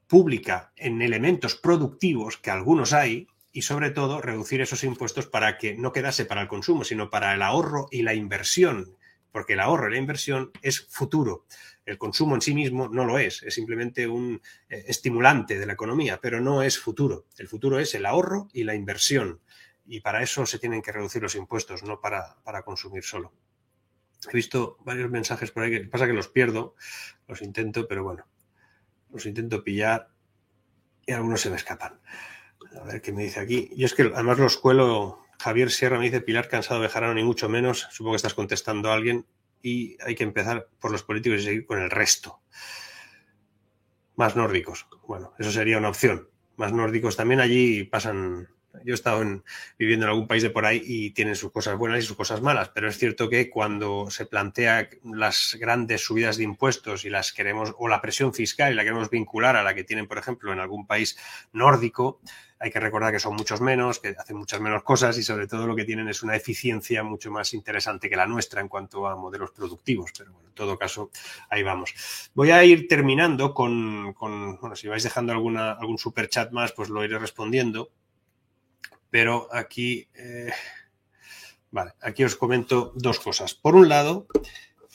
pública en elementos productivos, que algunos hay, y sobre todo reducir esos impuestos para que no quedase para el consumo, sino para el ahorro y la inversión porque el ahorro y la inversión es futuro. El consumo en sí mismo no lo es, es simplemente un eh, estimulante de la economía, pero no es futuro. El futuro es el ahorro y la inversión. Y para eso se tienen que reducir los impuestos, no para, para consumir solo. He visto varios mensajes por ahí, que pasa que los pierdo, los intento, pero bueno, los intento pillar y algunos se me escapan. A ver qué me dice aquí. Yo es que además los cuelo. Javier Sierra me dice Pilar cansado de Jarano, ni mucho menos. Supongo que estás contestando a alguien y hay que empezar por los políticos y seguir con el resto. Más nórdicos. Bueno, eso sería una opción. Más nórdicos también allí pasan yo he estado viviendo en algún país de por ahí y tienen sus cosas buenas y sus cosas malas, pero es cierto que cuando se plantea las grandes subidas de impuestos y las queremos, o la presión fiscal y la queremos vincular a la que tienen, por ejemplo, en algún país nórdico, hay que recordar que son muchos menos, que hacen muchas menos cosas y sobre todo lo que tienen es una eficiencia mucho más interesante que la nuestra en cuanto a modelos productivos. Pero bueno, en todo caso, ahí vamos. Voy a ir terminando con, bueno, si vais dejando alguna, algún super chat más, pues lo iré respondiendo pero aquí, eh, vale, aquí os comento dos cosas. Por un lado,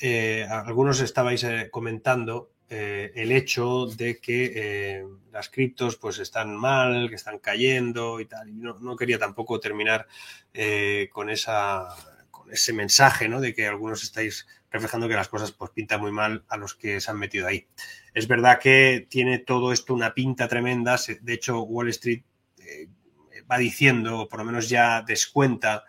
eh, algunos estabais eh, comentando el hecho de que las criptos pues están mal, que están cayendo y tal. No, quería tampoco terminar con, esa, con ese mensaje, ¿no? De que algunos estáis reflejando que las cosas pues pintan muy mal a los que se han metido ahí. Es verdad que tiene todo esto una pinta tremenda. De hecho, Wall Street va diciendo, o por lo menos ya descuenta,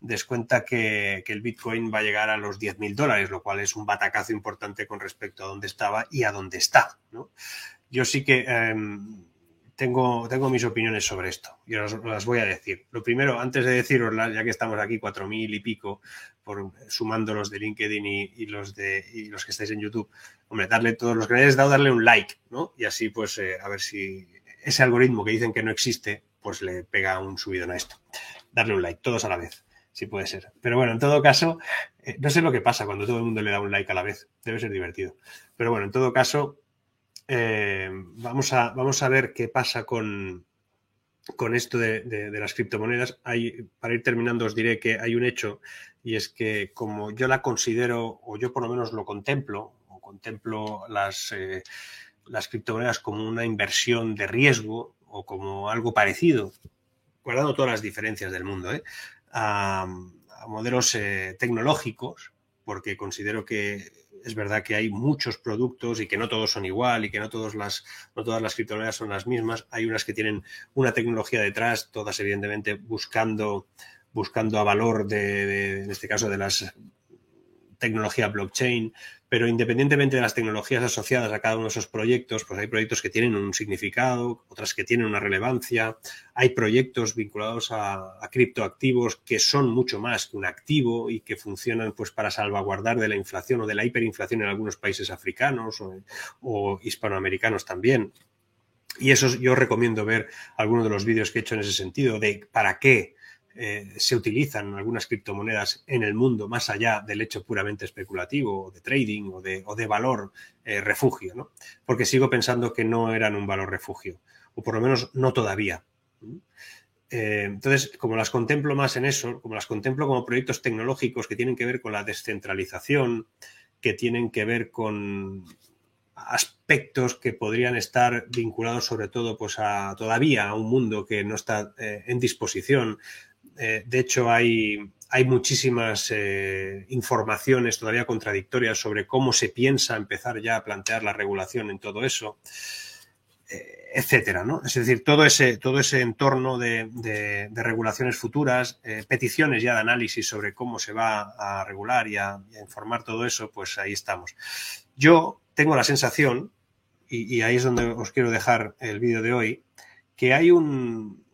descuenta que, el Bitcoin va a llegar a los 10.000 dólares, lo cual es un batacazo importante con respecto a dónde estaba y a dónde está. Yo sí que em, tengo, tengo mis opiniones sobre esto y os las voy a decir. Lo primero, antes de deciroslas, ya que estamos aquí 4.000 y pico, por, sumando los de LinkedIn y, los de los que estáis en YouTube, hombre, darle todos los que me hayáis dado, darle un like, ¿no? Y así, pues, eh, a ver si ese algoritmo que dicen que no existe, pues le pega un subidón a esto. Darle un like, todos a la vez, si puede ser. Pero bueno, en todo caso, eh, no sé lo que pasa cuando todo el mundo le da un like a la vez. Debe ser divertido. Pero bueno, en todo caso, eh, vamos, a, vamos a ver qué pasa con, con esto de, las criptomonedas. Para ir terminando, os diré que hay un hecho y es que como yo la considero, o yo por lo menos lo contemplo, o contemplo las, eh, las criptomonedas como una inversión de riesgo, o como algo parecido, guardando todas las diferencias del mundo, ¿eh? a, modelos eh, tecnológicos, porque considero que es verdad que hay muchos productos y que no todos son igual y que no, todas las, no todas las criptomonedas son las mismas. Hay unas que tienen una tecnología detrás, todas evidentemente buscando, buscando a valor de, en este caso, de las tecnología blockchain, pero independientemente de las tecnologías asociadas a cada uno de esos proyectos, pues hay proyectos que tienen un significado, otras que tienen una relevancia, hay proyectos vinculados a, criptoactivos que son mucho más que un activo y que funcionan pues para salvaguardar de la inflación o de la hiperinflación en algunos países africanos o, o hispanoamericanos también. Y eso yo recomiendo ver algunos de los vídeos que he hecho en ese sentido, de para qué eh, se utilizan algunas criptomonedas en el mundo más allá del hecho puramente especulativo, de trading o de, o de valor eh, refugio, ¿no? Porque sigo pensando que no eran un valor refugio, o por lo menos no todavía. Eh, entonces, como las contemplo más en eso, como las contemplo como proyectos tecnológicos que tienen que ver con la descentralización, que tienen que ver con aspectos que podrían estar vinculados sobre todo pues a todavía a un mundo que no está en disposición eh, de hecho, hay, hay muchísimas eh, informaciones todavía contradictorias sobre cómo se piensa empezar ya a plantear la regulación en todo eso, eh, etcétera, ¿no? Es decir, todo ese, todo ese entorno de, regulaciones futuras, peticiones ya de análisis sobre cómo se va a regular y a, informar todo eso, pues ahí estamos. Yo tengo la sensación, y, ahí es donde os quiero dejar el vídeo de hoy, que hay un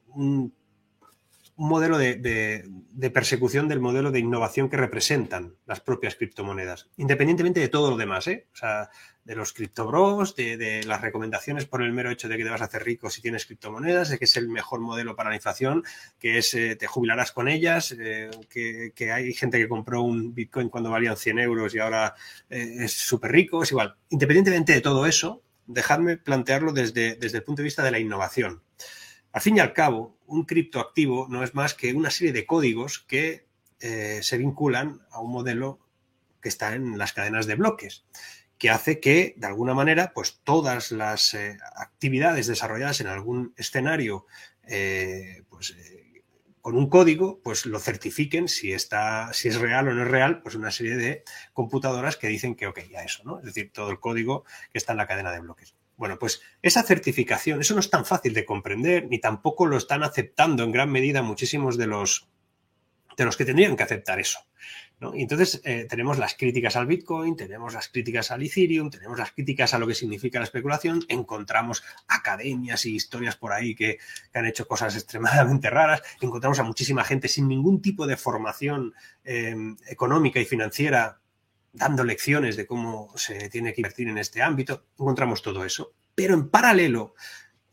modelo de, persecución del modelo de innovación que representan las propias criptomonedas, independientemente de todo lo demás, ¿eh? O sea, de los criptobros, de, de, las recomendaciones por el mero hecho de que te vas a hacer rico si tienes criptomonedas, de que es el mejor modelo para la inflación, que es eh, te jubilarás con ellas, eh, que, hay gente que compró un Bitcoin cuando valían 100 euros y ahora es súper rico, es igual. Independientemente de todo eso, dejadme plantearlo desde, desde el punto de vista de la innovación. Al fin y al cabo, un criptoactivo no es más que una serie de códigos que eh, se vinculan a un modelo que está en las cadenas de bloques que hace que, de alguna manera, pues todas las eh, actividades desarrolladas en algún escenario, eh, pues con un código, pues lo certifiquen si está, si es real o no es real, pues una serie de computadoras que dicen que ok, ya eso, ¿no? Es decir, todo el código que está en la cadena de bloques. Bueno, pues esa certificación, eso no es tan fácil de comprender, ni tampoco lo están aceptando en gran medida muchísimos de los, de los que tendrían que aceptar eso. Y entonces eh, tenemos las críticas al Bitcoin, tenemos las críticas al Ethereum, tenemos las críticas a lo que significa la especulación, encontramos academias y historias por ahí que, han hecho cosas extremadamente raras, encontramos a muchísima gente sin ningún tipo de formación em, económica y financiera dando lecciones de cómo se tiene que invertir en este ámbito, encontramos todo eso. Pero en paralelo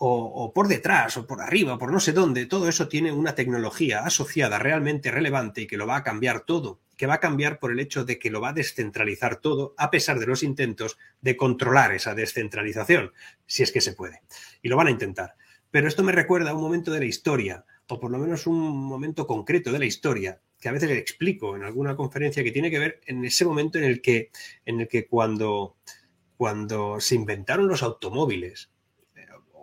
o, por detrás, o por arriba, o por no sé dónde, todo eso tiene una tecnología asociada realmente relevante y que lo va a cambiar todo, que va a cambiar por el hecho de que lo va a descentralizar todo, a pesar de los intentos de controlar esa descentralización, si es que se puede. Y lo van a intentar. Pero esto me recuerda a un momento de la historia, o por lo menos un momento concreto de la historia, que a veces le explico en alguna conferencia que tiene que ver en ese momento en el que, en el que cuando, cuando se inventaron los automóviles,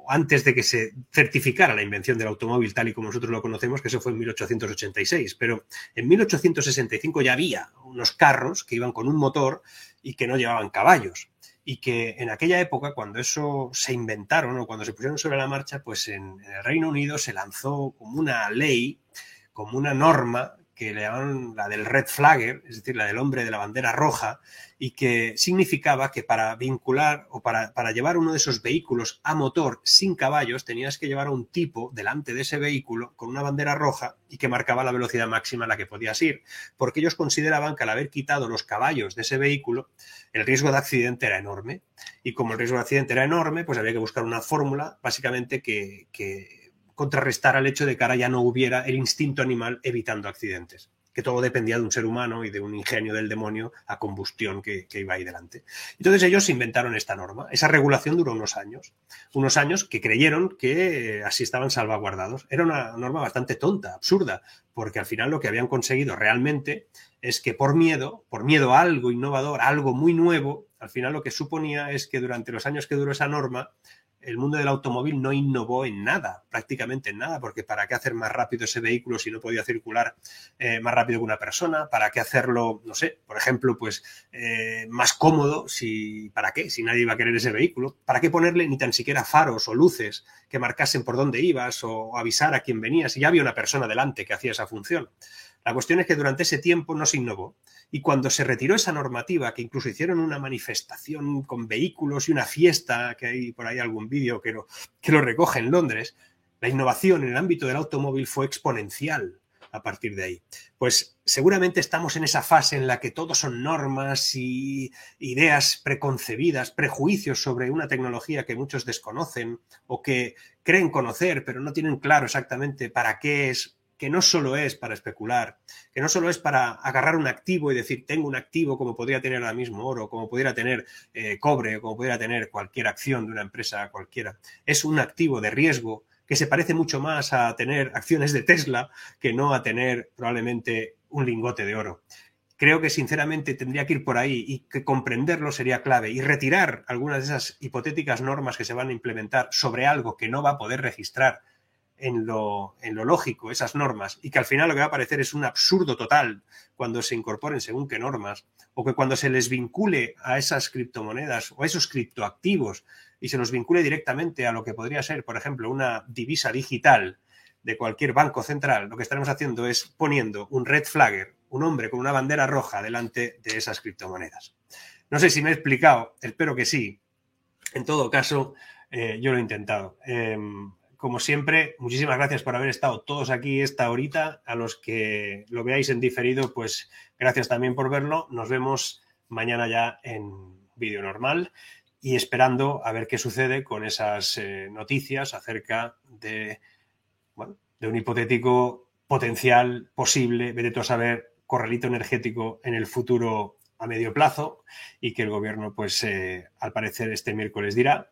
antes de que se certificara la invención del automóvil tal y como nosotros lo conocemos, que eso fue en 1886. Pero en 1865 ya había unos carros que iban con un motor y que no llevaban caballos. Y que en aquella época, cuando eso se inventaron o cuando se pusieron sobre la marcha, pues en, en el Reino Unido se lanzó como una ley, como una norma que le llamaron la del red flagger, es decir, la del hombre de la bandera roja, y que significaba que para vincular o para, para, llevar uno de esos vehículos a motor sin caballos tenías que llevar a un tipo delante de ese vehículo con una bandera roja y que marcaba la velocidad máxima a la que podías ir, porque ellos consideraban que al haber quitado los caballos de ese vehículo, el riesgo de accidente era enorme. Y como el riesgo de accidente era enorme, pues había que buscar una fórmula básicamente que contrarrestar al hecho de que ahora ya no hubiera el instinto animal evitando accidentes, que todo dependía de un ser humano y de un ingenio del demonio a combustión que, iba ahí delante. Entonces ellos inventaron esta norma. Esa regulación duró unos años, unos años que creyeron que así estaban salvaguardados. Era una norma bastante tonta, absurda, porque al final lo que habían conseguido realmente es que por miedo, por miedo a algo innovador, a algo muy nuevo, al final lo que suponía es que durante los años que duró esa norma, el mundo del automóvil no innovó en nada, prácticamente en nada, porque ¿para qué hacer más rápido ese vehículo si no podía circular eh, más rápido que una persona? ¿Para qué hacerlo, no sé, por ejemplo, pues eh, más cómodo? Si, ¿Para qué? Si nadie iba a querer ese vehículo. ¿Para qué ponerle ni tan siquiera faros o luces que marcasen por dónde ibas o avisar a quién venías si ya había una persona delante que hacía esa función? La cuestión es que durante ese tiempo no se innovó. Y cuando se retiró esa normativa, que incluso hicieron una manifestación con vehículos y una fiesta, que hay por ahí algún vídeo que lo, que lo recoge en Londres, la innovación en el ámbito del automóvil fue exponencial a partir de ahí. Pues seguramente estamos en esa fase en la que todo son normas y ideas preconcebidas, prejuicios sobre una tecnología que muchos desconocen o que creen conocer, pero no tienen claro exactamente para qué es que no solo es para especular, que no solo es para agarrar un activo y decir, tengo un activo como podría tener ahora mismo oro, como pudiera tener eh, cobre, como pudiera tener cualquier acción de una empresa cualquiera. Es un activo de riesgo que se parece mucho más a tener acciones de Tesla que no a tener probablemente un lingote de oro. Creo que sinceramente tendría que ir por ahí y que comprenderlo sería clave y retirar algunas de esas hipotéticas normas que se van a implementar sobre algo que no va a poder registrar en lo, en lo, lógico esas normas y que al final lo que va a parecer es un absurdo total cuando se incorporen según qué normas o que cuando se les vincule a esas criptomonedas o a esos criptoactivos y se los vincule directamente a lo que podría ser, por ejemplo, una divisa digital de cualquier banco central, lo que estaremos haciendo es poniendo un red flagger, un hombre con una bandera roja delante de esas criptomonedas. No sé si me he explicado, espero que sí. En todo caso, eh, yo lo he intentado. Em, como siempre, muchísimas gracias por haber estado todos aquí esta horita. A los que lo veáis en diferido, pues gracias también por verlo. Nos vemos mañana ya en vídeo normal y esperando a ver qué sucede con esas eh, noticias acerca de, un hipotético potencial posible, vete a saber, corralito energético en el futuro a medio plazo y que el gobierno, pues eh, al parecer este miércoles dirá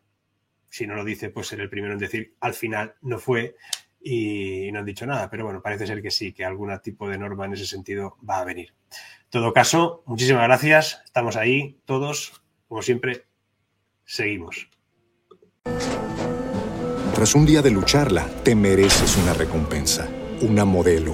si no lo dice, pues ser el primero en decir al final no fue y no han dicho nada, pero bueno, parece ser que sí, que algún tipo de norma en ese sentido va a venir. En todo caso, muchísimas gracias, estamos ahí todos, como siempre, seguimos. Tras un día de lucharla, te mereces una recompensa, una modelo,